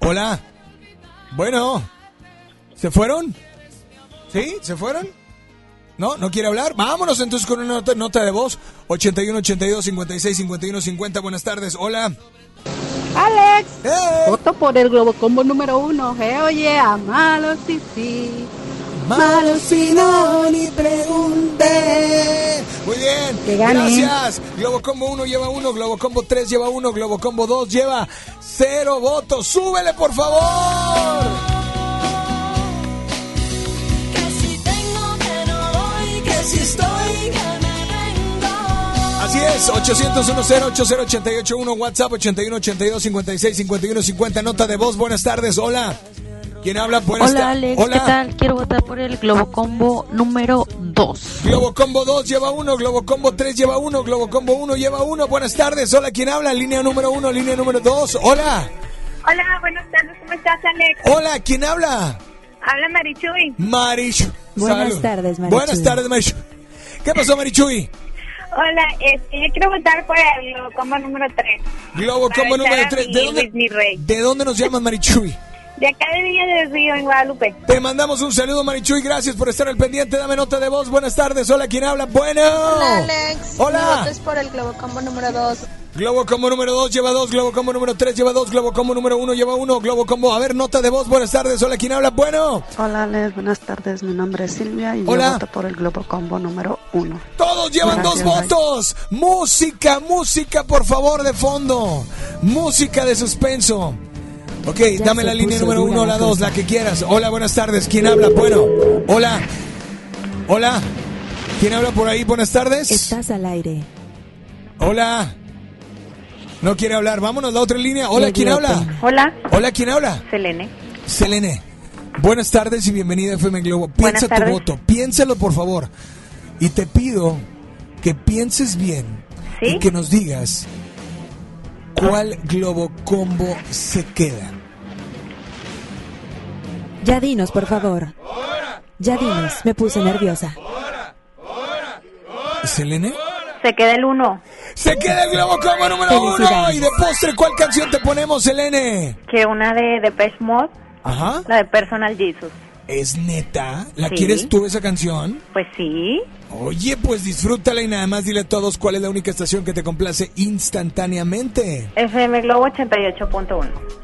Hola. Bueno. ¿Se fueron? ¿Sí? ¿Se fueron? ¿No? ¿No quiere hablar? Vámonos entonces con una nota, nota de voz. 81 82 56 51 50. Buenas tardes. Hola. Alex, voto por el Globo Combo número uno. Eh, oye, a malo sí, sí. Malo si no ni pregunté. Muy bien. Que gane. Gracias. Globo Combo 1 lleva 1, Globo Combo 3 lleva 1, Globo Combo 2 lleva 0 votos. Súbele, por favor. Que si tengo que no doy, que si estoy que me vengo. Así es, 800 10 80881 WhatsApp 81 82 56 51 50 nota de voz. Buenas tardes. Hola. ¿Quién habla? Buenas Hola Alex, Hola. ¿qué tal? Quiero votar por el Globo Combo número 2. Globo Combo 2 lleva 1, Globo Combo 3 lleva 1, Globo Combo 1 lleva 1. Buenas tardes. Hola, ¿quién habla? Línea número 1, línea número 2. Hola. Hola, buenas tardes, ¿cómo estás, Alex? Hola, ¿quién habla? Habla Marichuy. Marichu. Buenas Salud. tardes, Marichuy. Buenas tardes, Marichu. ¿Qué pasó, Marichuy? Hola, este, yo quiero votar por el Globo Combo número 3. Globo Para Combo número a 3. mi ¿De dónde, rey. ¿De dónde nos llamas, Marichuy? De acá de Villa del Río, en Guadalupe. Te mandamos un saludo, Marichuy. Gracias por estar al pendiente. Dame nota de voz. Buenas tardes. Hola, ¿quién habla? Bueno. Hola Alex. Hola. Mi voto es por el Globo Combo número 2. Globo Combo número 2 lleva 2, Globo Combo número 3 lleva 2, Globo Combo número 1 lleva 1, Globo Combo. A ver, nota de voz. Buenas tardes. Hola, ¿quién habla? Bueno. Hola Alex, buenas tardes. Mi nombre es Silvia y Hola. yo voto por el Globo Combo número 1. Todos llevan dos votos. Música, música, por favor, de fondo. Música de suspenso. Ok, dame la línea número uno, la la dos, la que quieras. Hola, buenas tardes. ¿Quién habla? Bueno, hola. Hola. ¿Quién habla por ahí? Buenas tardes. Estás al aire. Hola. No quiere hablar. Vámonos, la otra línea. Hola, ¿quién habla? Hola, Hola, ¿quién habla? Selene. Selene. Buenas tardes y bienvenida a FM Globo. Piensa tu voto, piénsalo por favor. Y te pido que pienses bien y que nos digas cuál Globo Combo se queda. Ya dinos, por favor. Ya dinos, me puse nerviosa. ¿Selene? Se queda el 1. Se queda el Globo Combo número uno. Y de postre, ¿cuál canción te ponemos, Selene? Que una de Depeche Mode, Ajá. la de Personal Jesus. ¿Es neta? ¿La Sí. quieres tú esa canción? Pues sí. Oye, pues disfrútala y nada más dile a todos cuál es la única estación que te complace instantáneamente. FM Globo 88.1.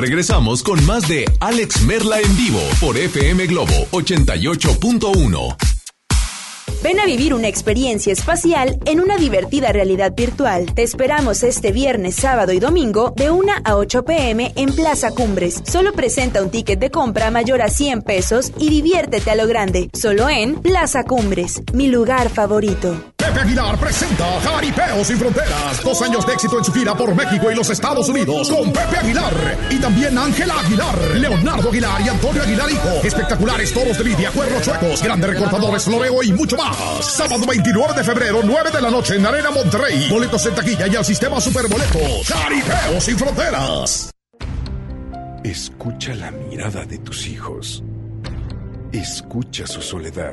regresamos con más de Alex Merla en vivo por FM Globo 88.1. Ven a vivir una experiencia espacial en una divertida realidad virtual. Te esperamos este viernes, sábado y domingo de 1 a 8 pm en Plaza Cumbres. Solo presenta un ticket de compra mayor a 100 pesos y diviértete a lo grande. Solo en Plaza Cumbres, mi lugar favorito. Pepe Aguilar presenta Jaripeo sin Fronteras. Dos años de éxito en su gira por México y los Estados Unidos con Pepe Aguilar. Y también Ángela Aguilar, Leonardo Aguilar y Antonio Aguilar Hijo. Espectaculares toros de lidia, cuernos chuecos, grandes recortadores, floreo y mucho más. Sábado 29 de febrero, 9 de la noche en Arena Monterrey. Boletos en taquilla y al sistema Superboletos. Jaripeo sin Fronteras. Escucha la mirada de tus hijos. Escucha su soledad.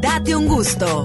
Date un gusto.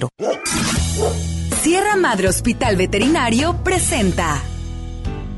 Sierra Madre Hospital Veterinario presenta.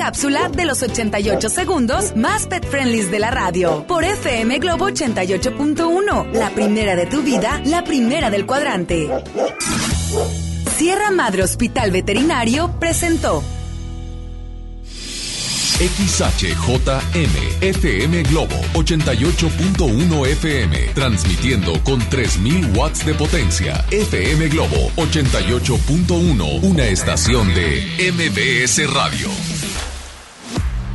cápsula de los 88 segundos más pet friendlies de la radio. Por FM Globo 88.1, la primera de tu vida, la primera del cuadrante. Sierra Madre Hospital Veterinario presentó. XHJM FM Globo 88.1 FM, transmitiendo con 3000 watts de potencia. FM Globo 88.1, una estación de MBS Radio.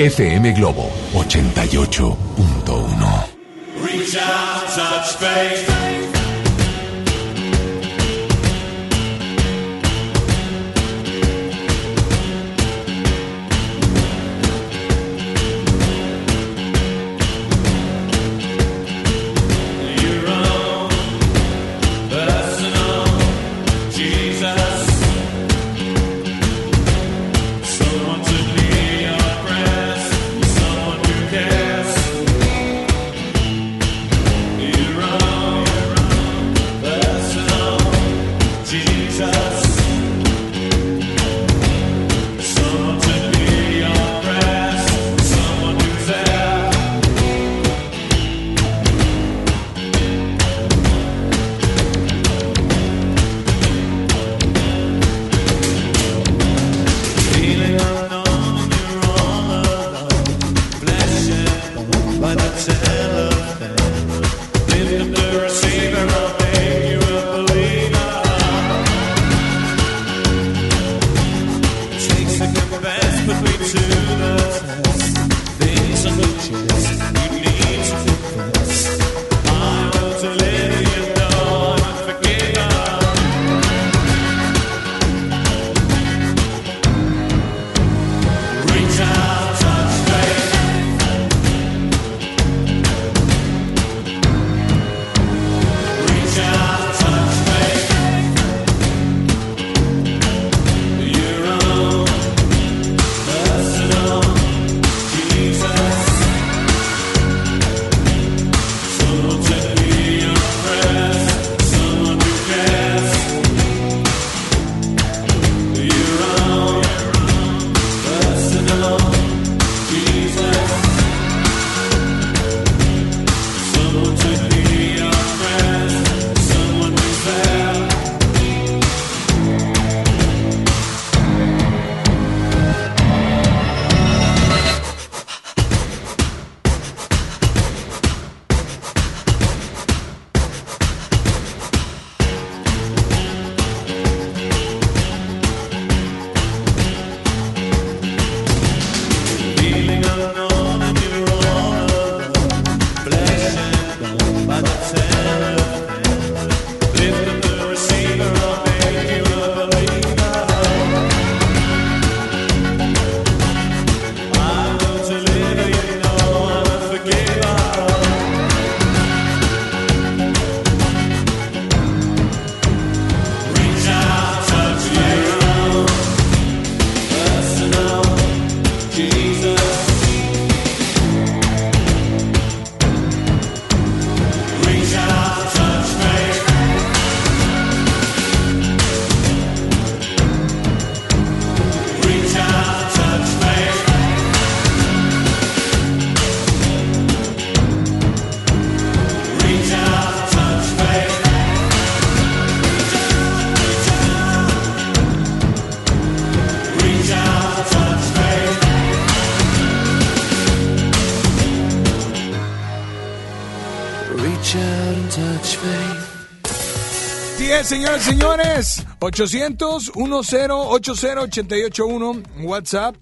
FM Globo 88.1. 10, señores, señores. 800 1080 WhatsApp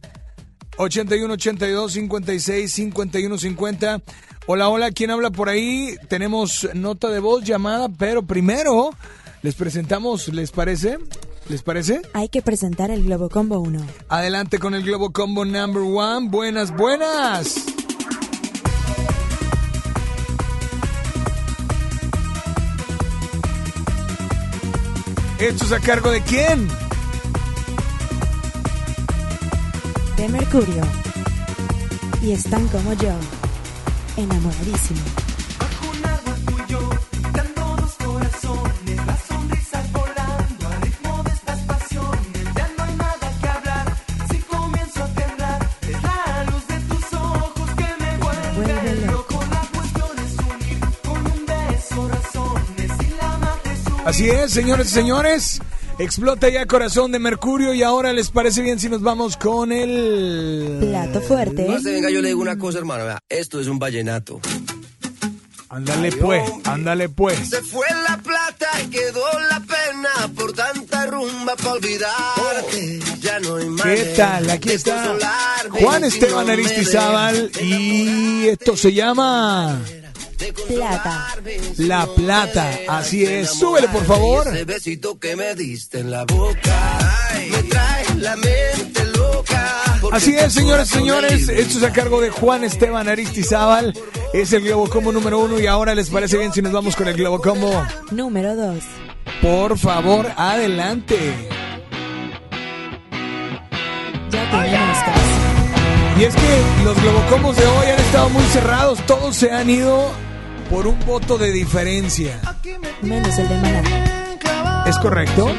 81 82 56 51 50. Hola, hola, ¿quién habla por ahí? Tenemos nota de voz, llamada, pero primero les presentamos, ¿les parece? ¿Les parece? Hay que presentar el Globo Combo 1. Adelante con el Globo Combo Number 1. Buenas, buenas. ¿Esto es a cargo de quién? De Mercurio. Y están como yo, enamoradísimo. Así es, señores y señores. Explota ya Corazón de Mercurio y ahora les parece bien si nos vamos con el... Plato fuerte. Más te venga, yo le digo una cosa, hermano. vea, esto es un vallenato. Ándale pues, ándale pues. Se fue la plata y quedó la pena por tanta rumba para olvidarte. Ya no hay ¿Qué manera tal? Aquí está Juan Esteban no Aristizábal y esto se llama Plata. La Plata. Así es, súbele por favor. Ese besito que me diste en la boca me trae la mente loca. Así es, señores señores, esto es a cargo de Juan Esteban Aristizábal. Es el Globo Combo número uno y ahora les parece bien si nos vamos con el Globo Combo. Número 2. Por favor, adelante. Ya tenemos casi. Y es que los Globocombos de hoy han estado muy cerrados, todos se han ido por un voto de diferencia. Menos el de Maná. ¿Es correcto?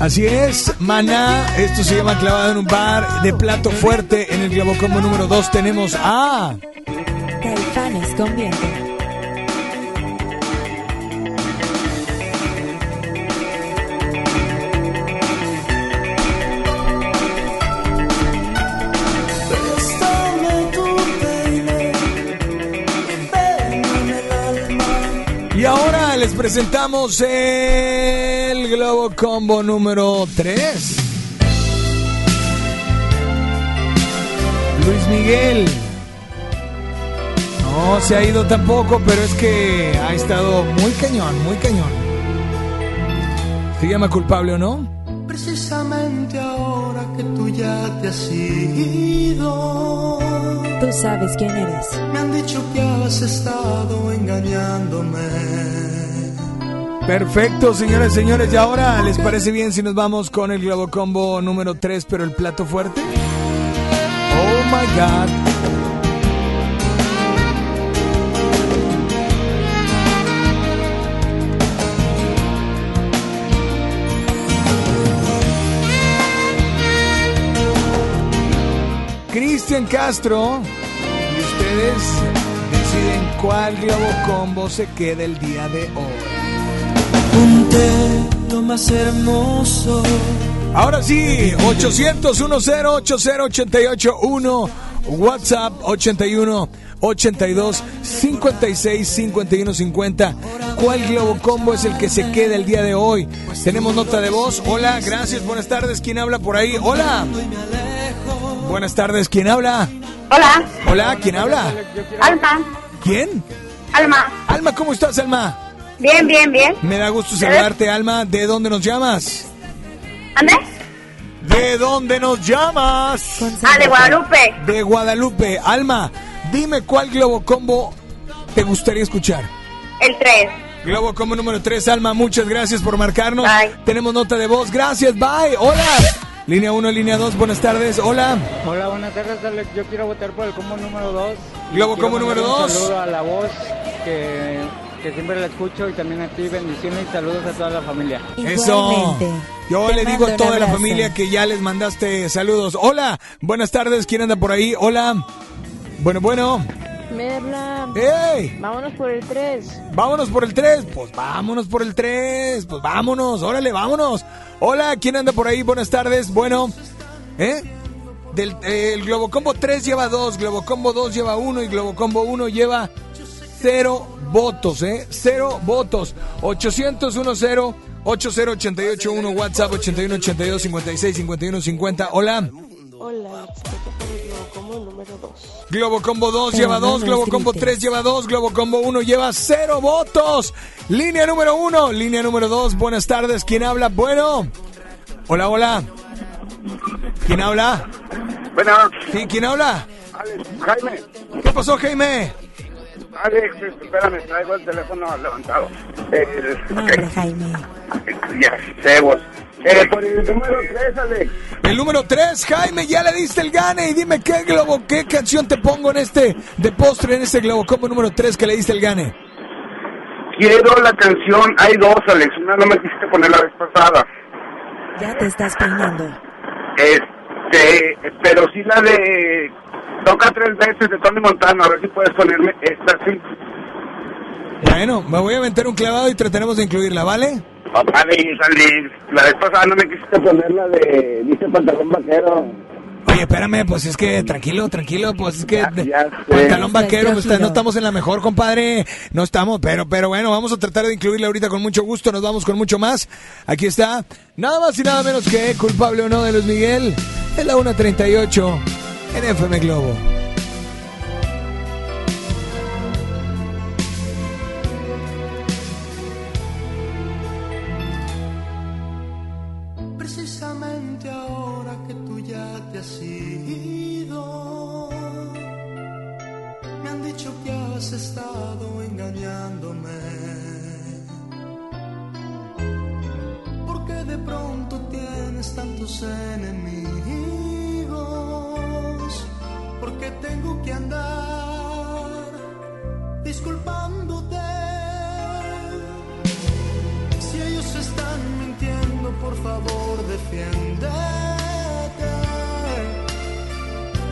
Así es, Maná, esto se llama Clavado en un bar de plato fuerte. En el Globocombo número 2 tenemos a... Caifanes con viento. Presentamos el Globo Combo número 3. Luis Miguel. No se ha ido tampoco, pero es que ha estado muy cañón, muy cañón. ¿Se llama culpable o no? Precisamente ahora que tú ya te has ido, Tú sabes quién eres. me han dicho que has estado engañándome. Perfecto, señores, señores. Y ahora, ¿les parece bien si nos vamos con el Globo Combo número 3, pero el plato fuerte? Oh my God. Cristian Castro. Y ustedes deciden cuál Globo Combo se queda el día de hoy. Ponte lo más hermoso. Ahora sí, 800 10 80881 WhatsApp 81 82 56 51 50. ¿Cuál Globo Combo es el que se queda el día de hoy? Tenemos nota de voz. Hola, gracias, buenas tardes. ¿Quién habla por ahí? Hola. Buenas tardes, ¿quién habla? Hola, Hola, ¿quién habla? Alma. ¿Quién? Alma. Alma, ¿cómo estás, Alma? Bien, bien, bien. Me da gusto saludarte, Alma. ¿De dónde nos llamas? ¿Ande? ¿De dónde nos llamas? Ah, de Guadalupe. De Guadalupe. Alma, dime cuál Globo Combo te gustaría escuchar. El 3. Globo Combo número 3, Alma, muchas gracias por marcarnos. Tenemos nota de voz, gracias, bye. Hola. Línea 1, línea 2, buenas tardes. Hola. Hola, buenas tardes, Alex. Yo quiero votar por el combo número 2. Globo combo número dos. Un saludo a la voz que, que siempre la escucho y también a ti. Bendiciones y saludos a toda la familia. Eso. Yo Te le digo a toda la familia que ya les mandaste saludos. Hola, buenas tardes, ¿quién anda por ahí? Hola. Bueno, bueno. Merla. ¡Ey! Vámonos por el 3. Vámonos por el 3. Pues vámonos por el 3. Pues vámonos. Órale, vámonos. Hola, ¿quién anda por ahí? Buenas tardes. Bueno. ¿Eh? Del, eh, el Globocombo 3 lleva 2, Globocombo 2 lleva 1 y Globocombo 1 lleva 0 votos, ¿eh? 0 votos. 800 10 80881 WhatsApp 8182 56 51 50. Hola. Hola, por el Globocombo número 2. Globocombo 2 Pero lleva no 2, me Globocombo grites. 3 lleva 2, Globocombo 1 lleva 0 votos. Línea número 1, línea número 2. Buenas tardes. ¿Quién habla? Bueno. Hola, hola. ¿Quién habla? Bueno, Sí, ¿quién habla? Alex, Jaime, ¿Qué pasó, Jaime? Alex, espérame, traigo el teléfono levantado. Eh, No, hombre, Jaime. ya sé vos. Eh, por el número 3, Alex. El número 3, Jaime, ya le diste el gane y dime qué globo, qué canción te pongo en este de postre en este Globocombo número 3 que le diste el gane. Quiero la canción, hay dos, Alex, una no me quisiste poner la vez pasada. Ya te estás peinando. Este, pero sí la de Toca tres veces de Tony Montano, a ver si puedes ponerme esta sí. Bueno, me voy a aventar un clavado y trataremos de incluirla, ¿vale? Alex, Alex, la vez pasada no me quisiste poner la de Dice Pantalón Vaquero. Oye, espérame, pues es que tranquilo, tranquilo, pues es que ya pantalón vaquero, pues no estamos en la mejor, compadre, no estamos, pero pero bueno, vamos a tratar de incluirla ahorita con mucho gusto, nos vamos con mucho más. Aquí está, nada más y nada menos que culpable o no de Luis Miguel, es la 1.38 en FM Globo. Enemigos, porque tengo que andar disculpándote. Si ellos están mintiendo, por favor, defiéndete.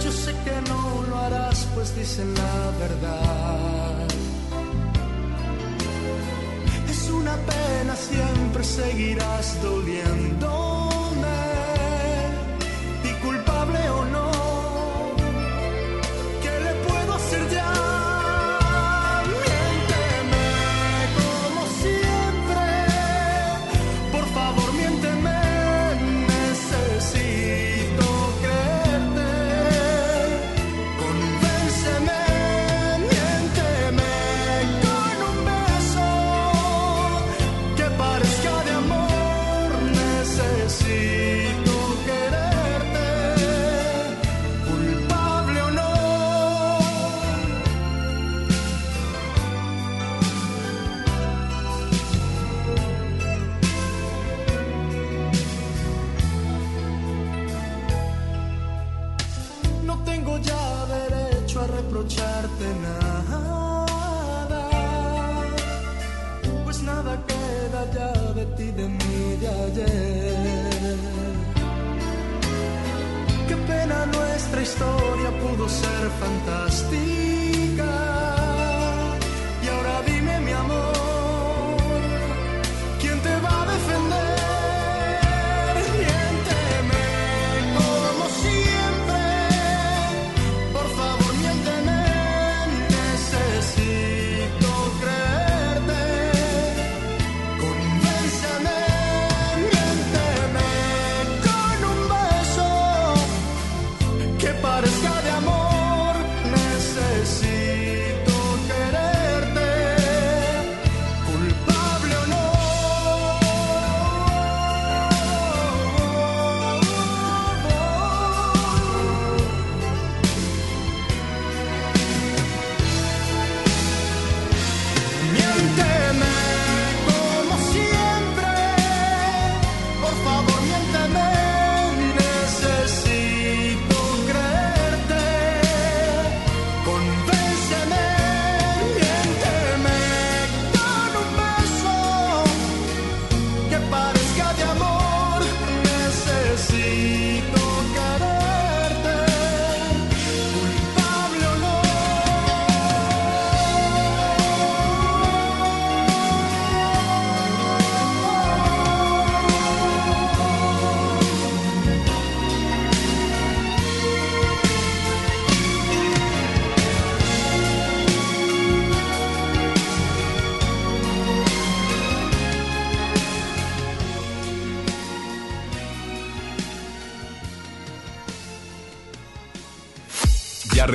Yo sé que no lo harás, pues dicen la verdad. Es una pena, siempre seguirás doliéndome.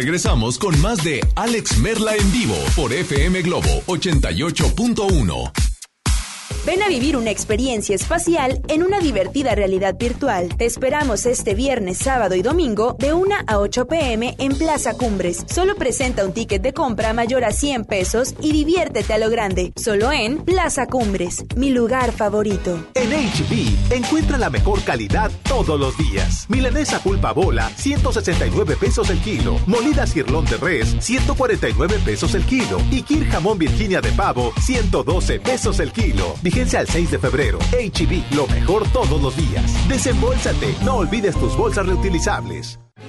Regresamos con más de Alex Merla en vivo por FM Globo 88.1. Ven a vivir una experiencia espacial en una divertida realidad virtual. Te esperamos este viernes, sábado y domingo de 1 a 8 pm en Plaza Cumbres. Solo presenta un ticket de compra mayor a 100 pesos y diviértete a lo grande. Solo en Plaza Cumbres, mi lugar favorito. En HB, encuentra la mejor calidad todos los días. Milanesa pulpa bola, 169 pesos el kilo. Molida cirlón de res, 149 pesos el kilo. Y Kir jamón Virginia de pavo, 112 pesos el kilo. Vigencia al 6 de febrero. HB, lo mejor todos los días. Desembolsate, no olvides tus bolsas reutilizables.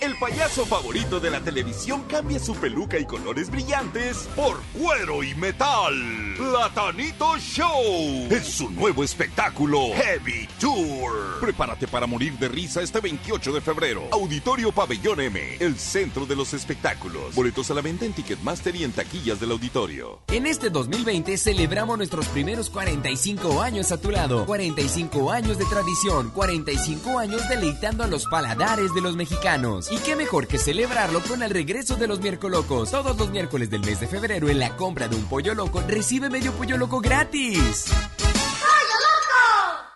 El payaso favorito de la televisión cambia su peluca y colores brillantes por cuero y metal. Platanito Show es su nuevo espectáculo Heavy Tour. Prepárate para morir de risa este 28 de febrero. Auditorio Pabellón M, el centro de los espectáculos. Boletos a la venta en Ticketmaster y en taquillas del auditorio. En este 2020 celebramos nuestros primeros 45 años a tu lado. 45 años de tradición, 45 años deleitando a los paladares de los mexicanos. Y qué mejor que celebrarlo con el regreso de los miércolocos. Todos los miércoles del mes de febrero en la compra de un pollo loco recibe medio pollo loco gratis.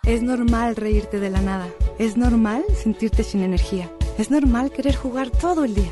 Es normal reírte de la nada. Es normal sentirte sin energía. Es normal querer jugar todo el día.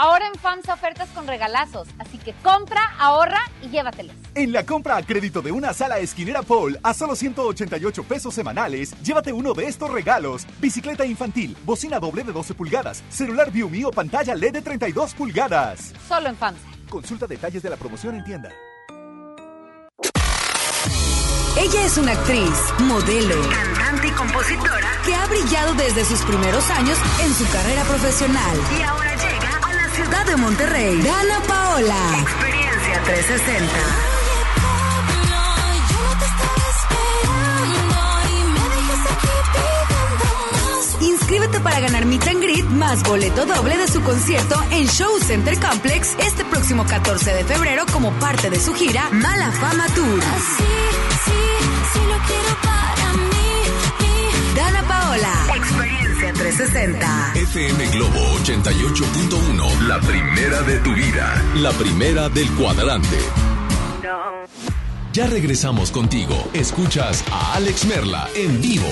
Ahora en FAMSA ofertas con regalazos, así que compra, ahorra y llévatelos. En la compra a crédito de una sala esquinera Paul a solo 188 pesos semanales, llévate uno de estos regalos: bicicleta infantil, bocina doble de 12 pulgadas, celular ViewMe o pantalla LED de 32 pulgadas. Solo en FAMSA. Consulta detalles de la promoción en tienda. Ella es una actriz, modelo, cantante y compositora que ha brillado desde sus primeros años en su carrera profesional. Y ahora llega ciudad de Monterrey. Dana Paola. Experiencia 360. Inscríbete para ganar Meet and Greet más boleto doble de su concierto en Show Center Complex este próximo 14 de febrero como parte de su gira Mala Fama Tour. Dana Paola. Experiencia 360. FM Globo 88.1. La primera de tu vida. La primera del cuadrante. Ya regresamos contigo. Escuchas a Alex Merla en vivo.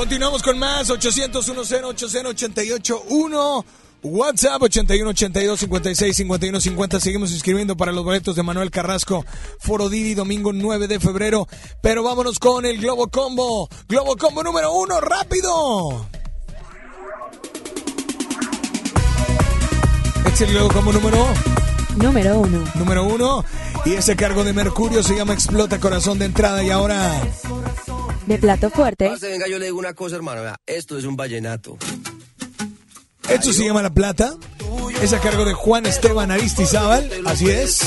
Continuamos con más, 800 10 881 WhatsApp 81 82 56 51 50. Seguimos inscribiendo para los boletos de Manuel Carrasco, Foro Didi, domingo 9 de febrero. Pero vámonos con el Globo Combo. Globo Combo número uno, rápido. Este es el Globo Combo número Número uno. número uno. Y ese cargo de Mercurio se llama Explota Corazón de entrada. Y ahora, De plato fuerte. Parce, venga, yo le digo una cosa, hermano. vea, Esto es un vallenato. esto se llama La Plata. Es a cargo de Juan Esteban Aristizábal. Así es.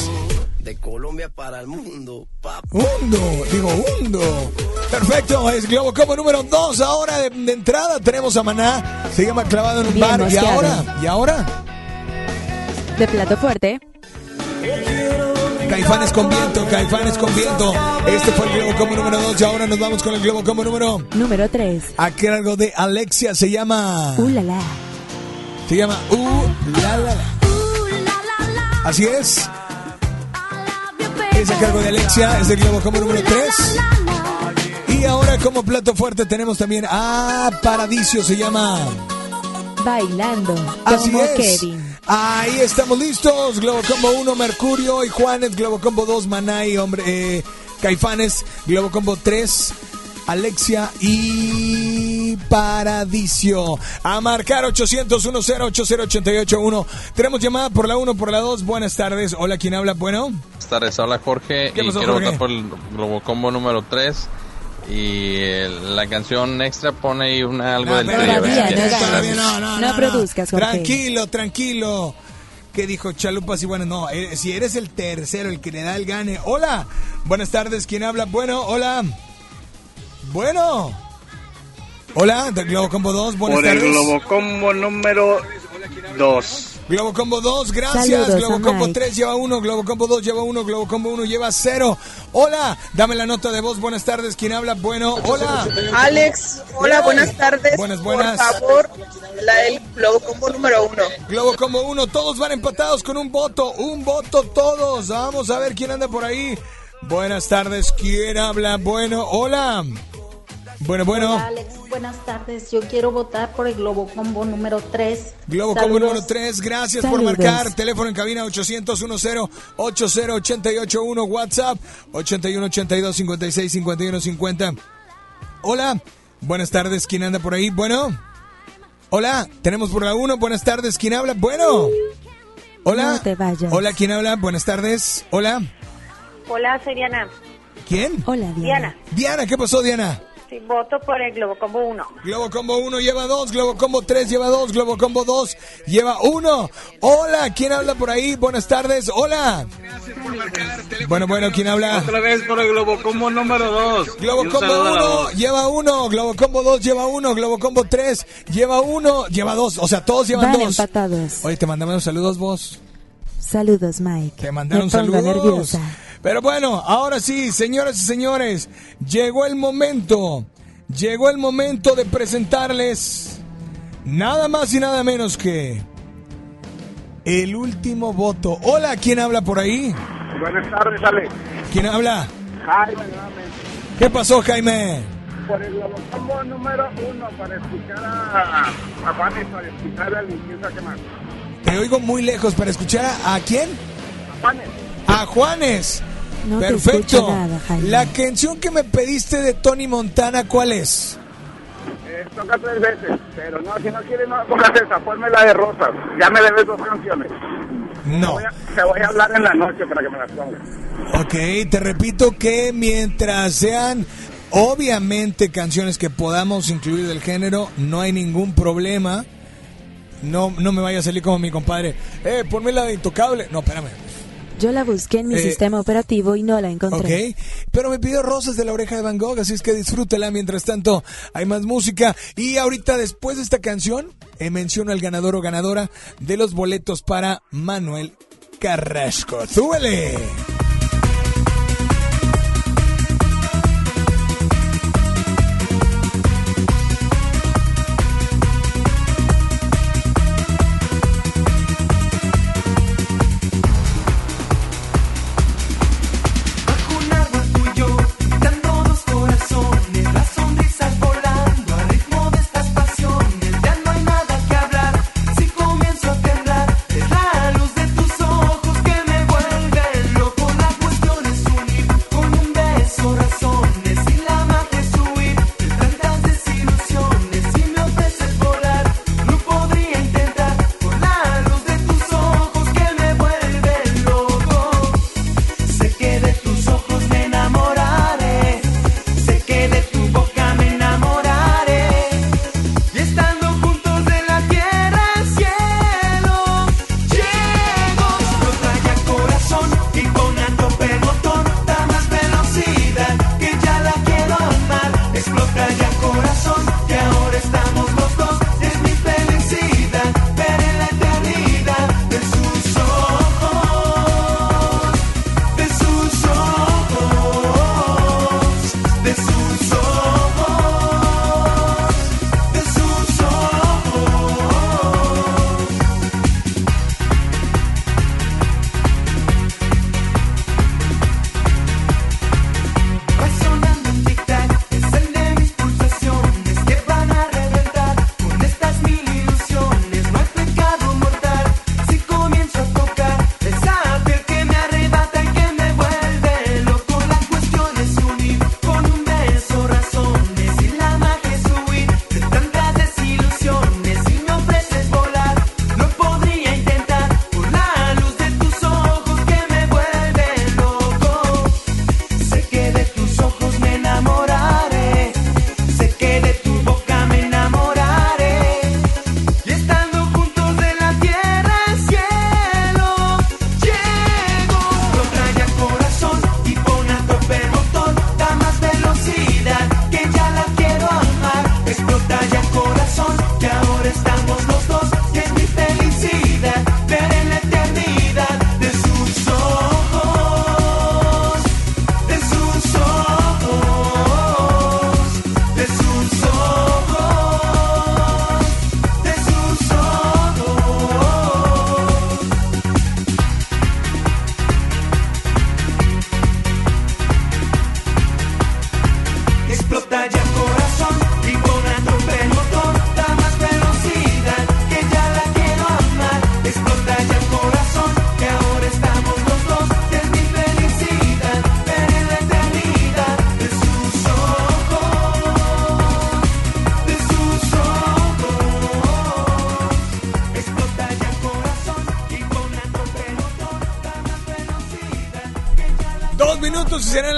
De Colombia para el mundo, papá. Hundo, digo hundo. Perfecto, es Globo Combo número 2. Ahora de, de entrada tenemos a Maná. Se llama Clavado en un Bien bar. Y ahora, y ahora, De plato fuerte. Caifanes con viento, Caifanes con viento. Este fue el Globo Combo número 2. Y ahora nos vamos con el Globo Combo número. Número 3. A cargo de Alexia se llama. Uh, la, la. Se llama Uh La La La. Así es. Es a cargo de Alexia, es el Globo Combo número 3. Y ahora como plato fuerte tenemos también a Paradiso, se llama. Bailando. Así Como es. Kevin. Ahí estamos listos. Globo Combo 1, Mercurio y Juanes. Globo Combo 2, Manay, hombre, eh, Caifanes. Globo Combo 3, Alexia y Paradiso. A marcar 800 10 80881 Tenemos llamada por la 1, por la 2. Buenas tardes. Hola, ¿quién habla? Bueno. Buenas tardes, habla Jorge ¿Qué y pasó, quiero Jorge? votar por el Globocombo número 3 y el- la canción extra pone ahí una, algo del Todavía trío. no. Todavía no, no, No produzcas, Jorge. Tranquilo, tranquilo. ¿Qué dijo Chalupas y bueno, no, eh, si eres el tercero, el que le da el gane. Hola, buenas tardes, ¿quién habla? Bueno, hola. Bueno. Hola, del Globo Combo 2, buenas Por el tardes. Globocombo número 2. Globo Combo 2, gracias. Saludos Globo Combo Mike. 3 lleva 1, Globo Combo 2 lleva 1, Globo Combo 1 lleva 0. Hola, dame la nota de voz. Buenas tardes. ¿Quién habla? Bueno, hola. Alex, hola, Hey. buenas tardes. Buenas, buenas. Por favor, la, el Globo Combo número uno. Globo Combo 1, todos van empatados con un voto. Un voto todos. Vamos a ver quién anda por ahí. Buenas tardes. ¿Quién habla? Bueno, hola. Bueno, bueno. Hola, Alex, buenas tardes. Yo quiero votar por el Globo Combo número 3. Globo Combo número 3, gracias por Saludos. marcar. Teléfono en cabina 800 10 80 881 WhatsApp 81 82 56 51 50. Hola, buenas tardes, ¿quién anda por ahí? Bueno. Hola, tenemos por la 1, buenas tardes, ¿quién habla? Bueno. Hola. No te vayas. Hola, ¿quién habla? Buenas tardes. Hola. Hola, soy Diana. ¿Quién? Hola, Diana. Diana, ¿qué pasó, Diana? Sí, voto por el Globo Combo 1. Globo Combo 1 lleva 2, Globo Combo 3 lleva 2, Globo Combo 2 lleva 1. Hola, ¿quién habla por ahí? Buenas tardes, hola. Bueno, bueno, ¿quién habla? Otra vez por el Globo Combo número 2. Globo Combo 1 lleva 1, Globo Combo 2 lleva 1, Globo Combo 3 lleva 1, lleva 2, o sea, todos llevan Van 2. empatados. Oye, te mandamos saludos vos. Saludos, Mike. Te mandaron Me pongo saludos. nerviosa. Pero bueno, ahora sí, señoras y señores, llegó el momento. Llegó el momento de presentarles nada más y nada menos que el último voto. Hola, ¿quién habla por ahí? Buenas tardes, Ale. ¿Quién habla? Jaime, nuevamente. ¿Qué pasó, Jaime? Por el número uno, para escuchar a, a Juanes, para escuchar a limpieza que más. Te oigo muy lejos para escuchar a, ¿a quién? A Juanes. A Juanes. No Perfecto. escucho nada, Jaime. La canción que me pediste de Tony Montana, ¿cuál es? Eh, toca tres veces, pero no, si no quieres no pongas esa, ponme la de Rosas. Ya me debes dos canciones. No. Te voy, a, te voy a hablar en la noche para que me las pongas. Ok, te repito que mientras sean obviamente canciones que podamos incluir del género, no hay ningún problema. No, no me vaya a salir como mi compadre. Eh, ponme la de Intocable. No, espérame. Yo la busqué en mi Eh, sistema operativo y no la encontré. Ok, pero me pidió Rosas de la oreja de Van Gogh, así es que disfrútela. Mientras tanto, hay más música. Y ahorita, después de esta canción, eh, menciono al ganador o ganadora de los boletos para Manuel Carrasco. ¡Súbele!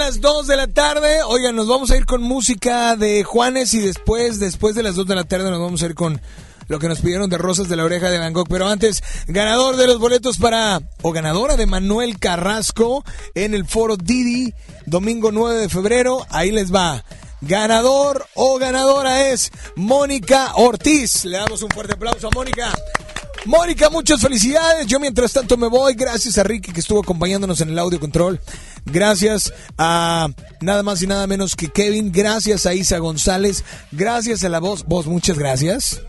Las 2 de la tarde. Oigan, nos vamos a ir con música de Juanes y después, después de las 2 de la tarde nos vamos a ir con lo que nos pidieron de Rosas de la Oreja de Van Gogh. Pero antes, ganador de los boletos para, o ganadora de Manuel Carrasco en el foro Didi, domingo 9 de febrero. Ahí les va. Ganador o ganadora es Mónica Ortiz. Le damos un fuerte aplauso a Mónica. Mónica, muchas felicidades. Yo mientras tanto me voy. Gracias a Ricky que estuvo acompañándonos en el audio control. Gracias a nada más y nada menos que Kevin. Gracias a Isa González. Gracias a la voz. Vos, muchas gracias.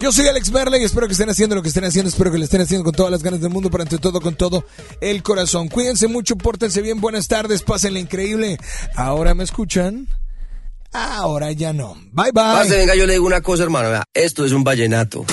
Yo soy Alex Merle y espero que estén haciendo lo que estén haciendo. Espero que lo estén haciendo con todas las ganas del mundo, pero ante todo con todo el corazón. Cuídense mucho, pórtense bien. Buenas tardes, pásenla increíble. Ahora me escuchan. Ahora ya no. Bye bye. Pase, venga, yo le digo una cosa, hermano. Esto es un vallenato.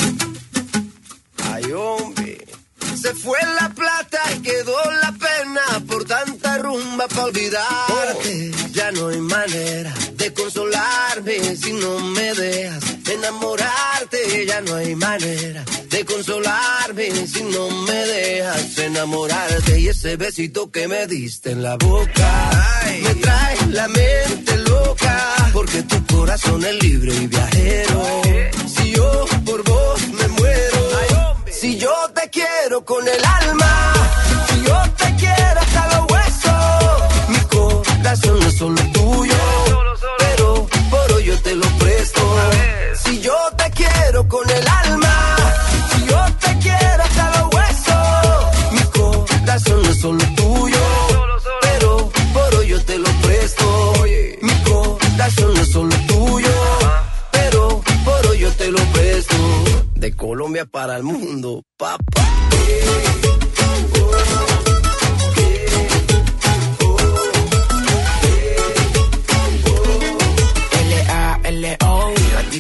Olvidarte. Ya no hay manera de consolarme si no me dejas enamorarte. Ya no hay manera de consolarme si no me dejas enamorarte. Y ese besito que me diste en la boca me trae la mente loca. Porque tu corazón es libre y viajero. Si yo por vos me muero. Si yo te quiero con el alma, corazón no es solo tuyo, pero por hoy yo te lo presto. Si yo te quiero con el alma, si yo te quiero hasta los huesos, mi corazón no es solo tuyo, pero por hoy yo te lo presto. Mi corazón no es solo tuyo, pero por hoy yo te lo presto. De Colombia para el mundo, papá.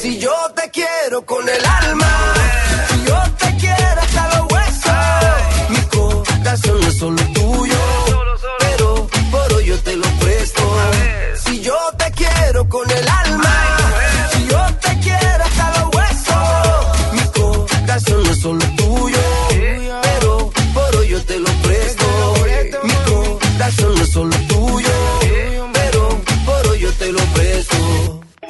Si yo te quiero con el alma,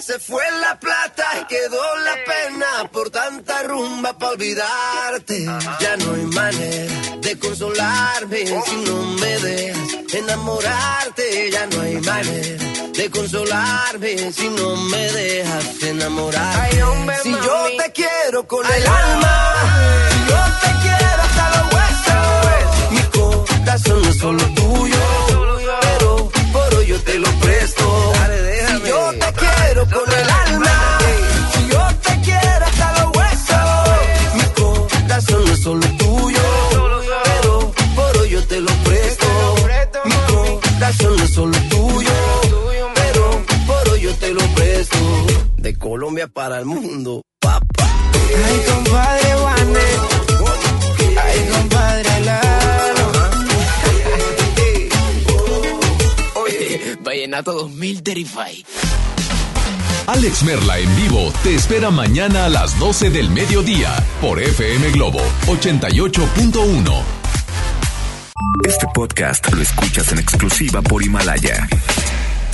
Se fue la plata y quedó la pena por tanta rumba para olvidarte. Ya no hay manera de consolarme si no me dejas enamorarte. Ya no hay manera de consolarme si no me dejas enamorarte. si yo te quiero con el alma, si yo te quiero hasta los huesos, mi corazón no es solo tuyo, pero por hoy yo te lo presto. Colombia para el mundo, papá. Ay, compadre Juanes. Ay, compadre Lalo. Oye, Vallenato 2000 Terrify. Alex Merla en vivo te espera mañana a las 12 del mediodía por FM Globo 88.1. Este podcast lo escuchas en exclusiva por Himalaya.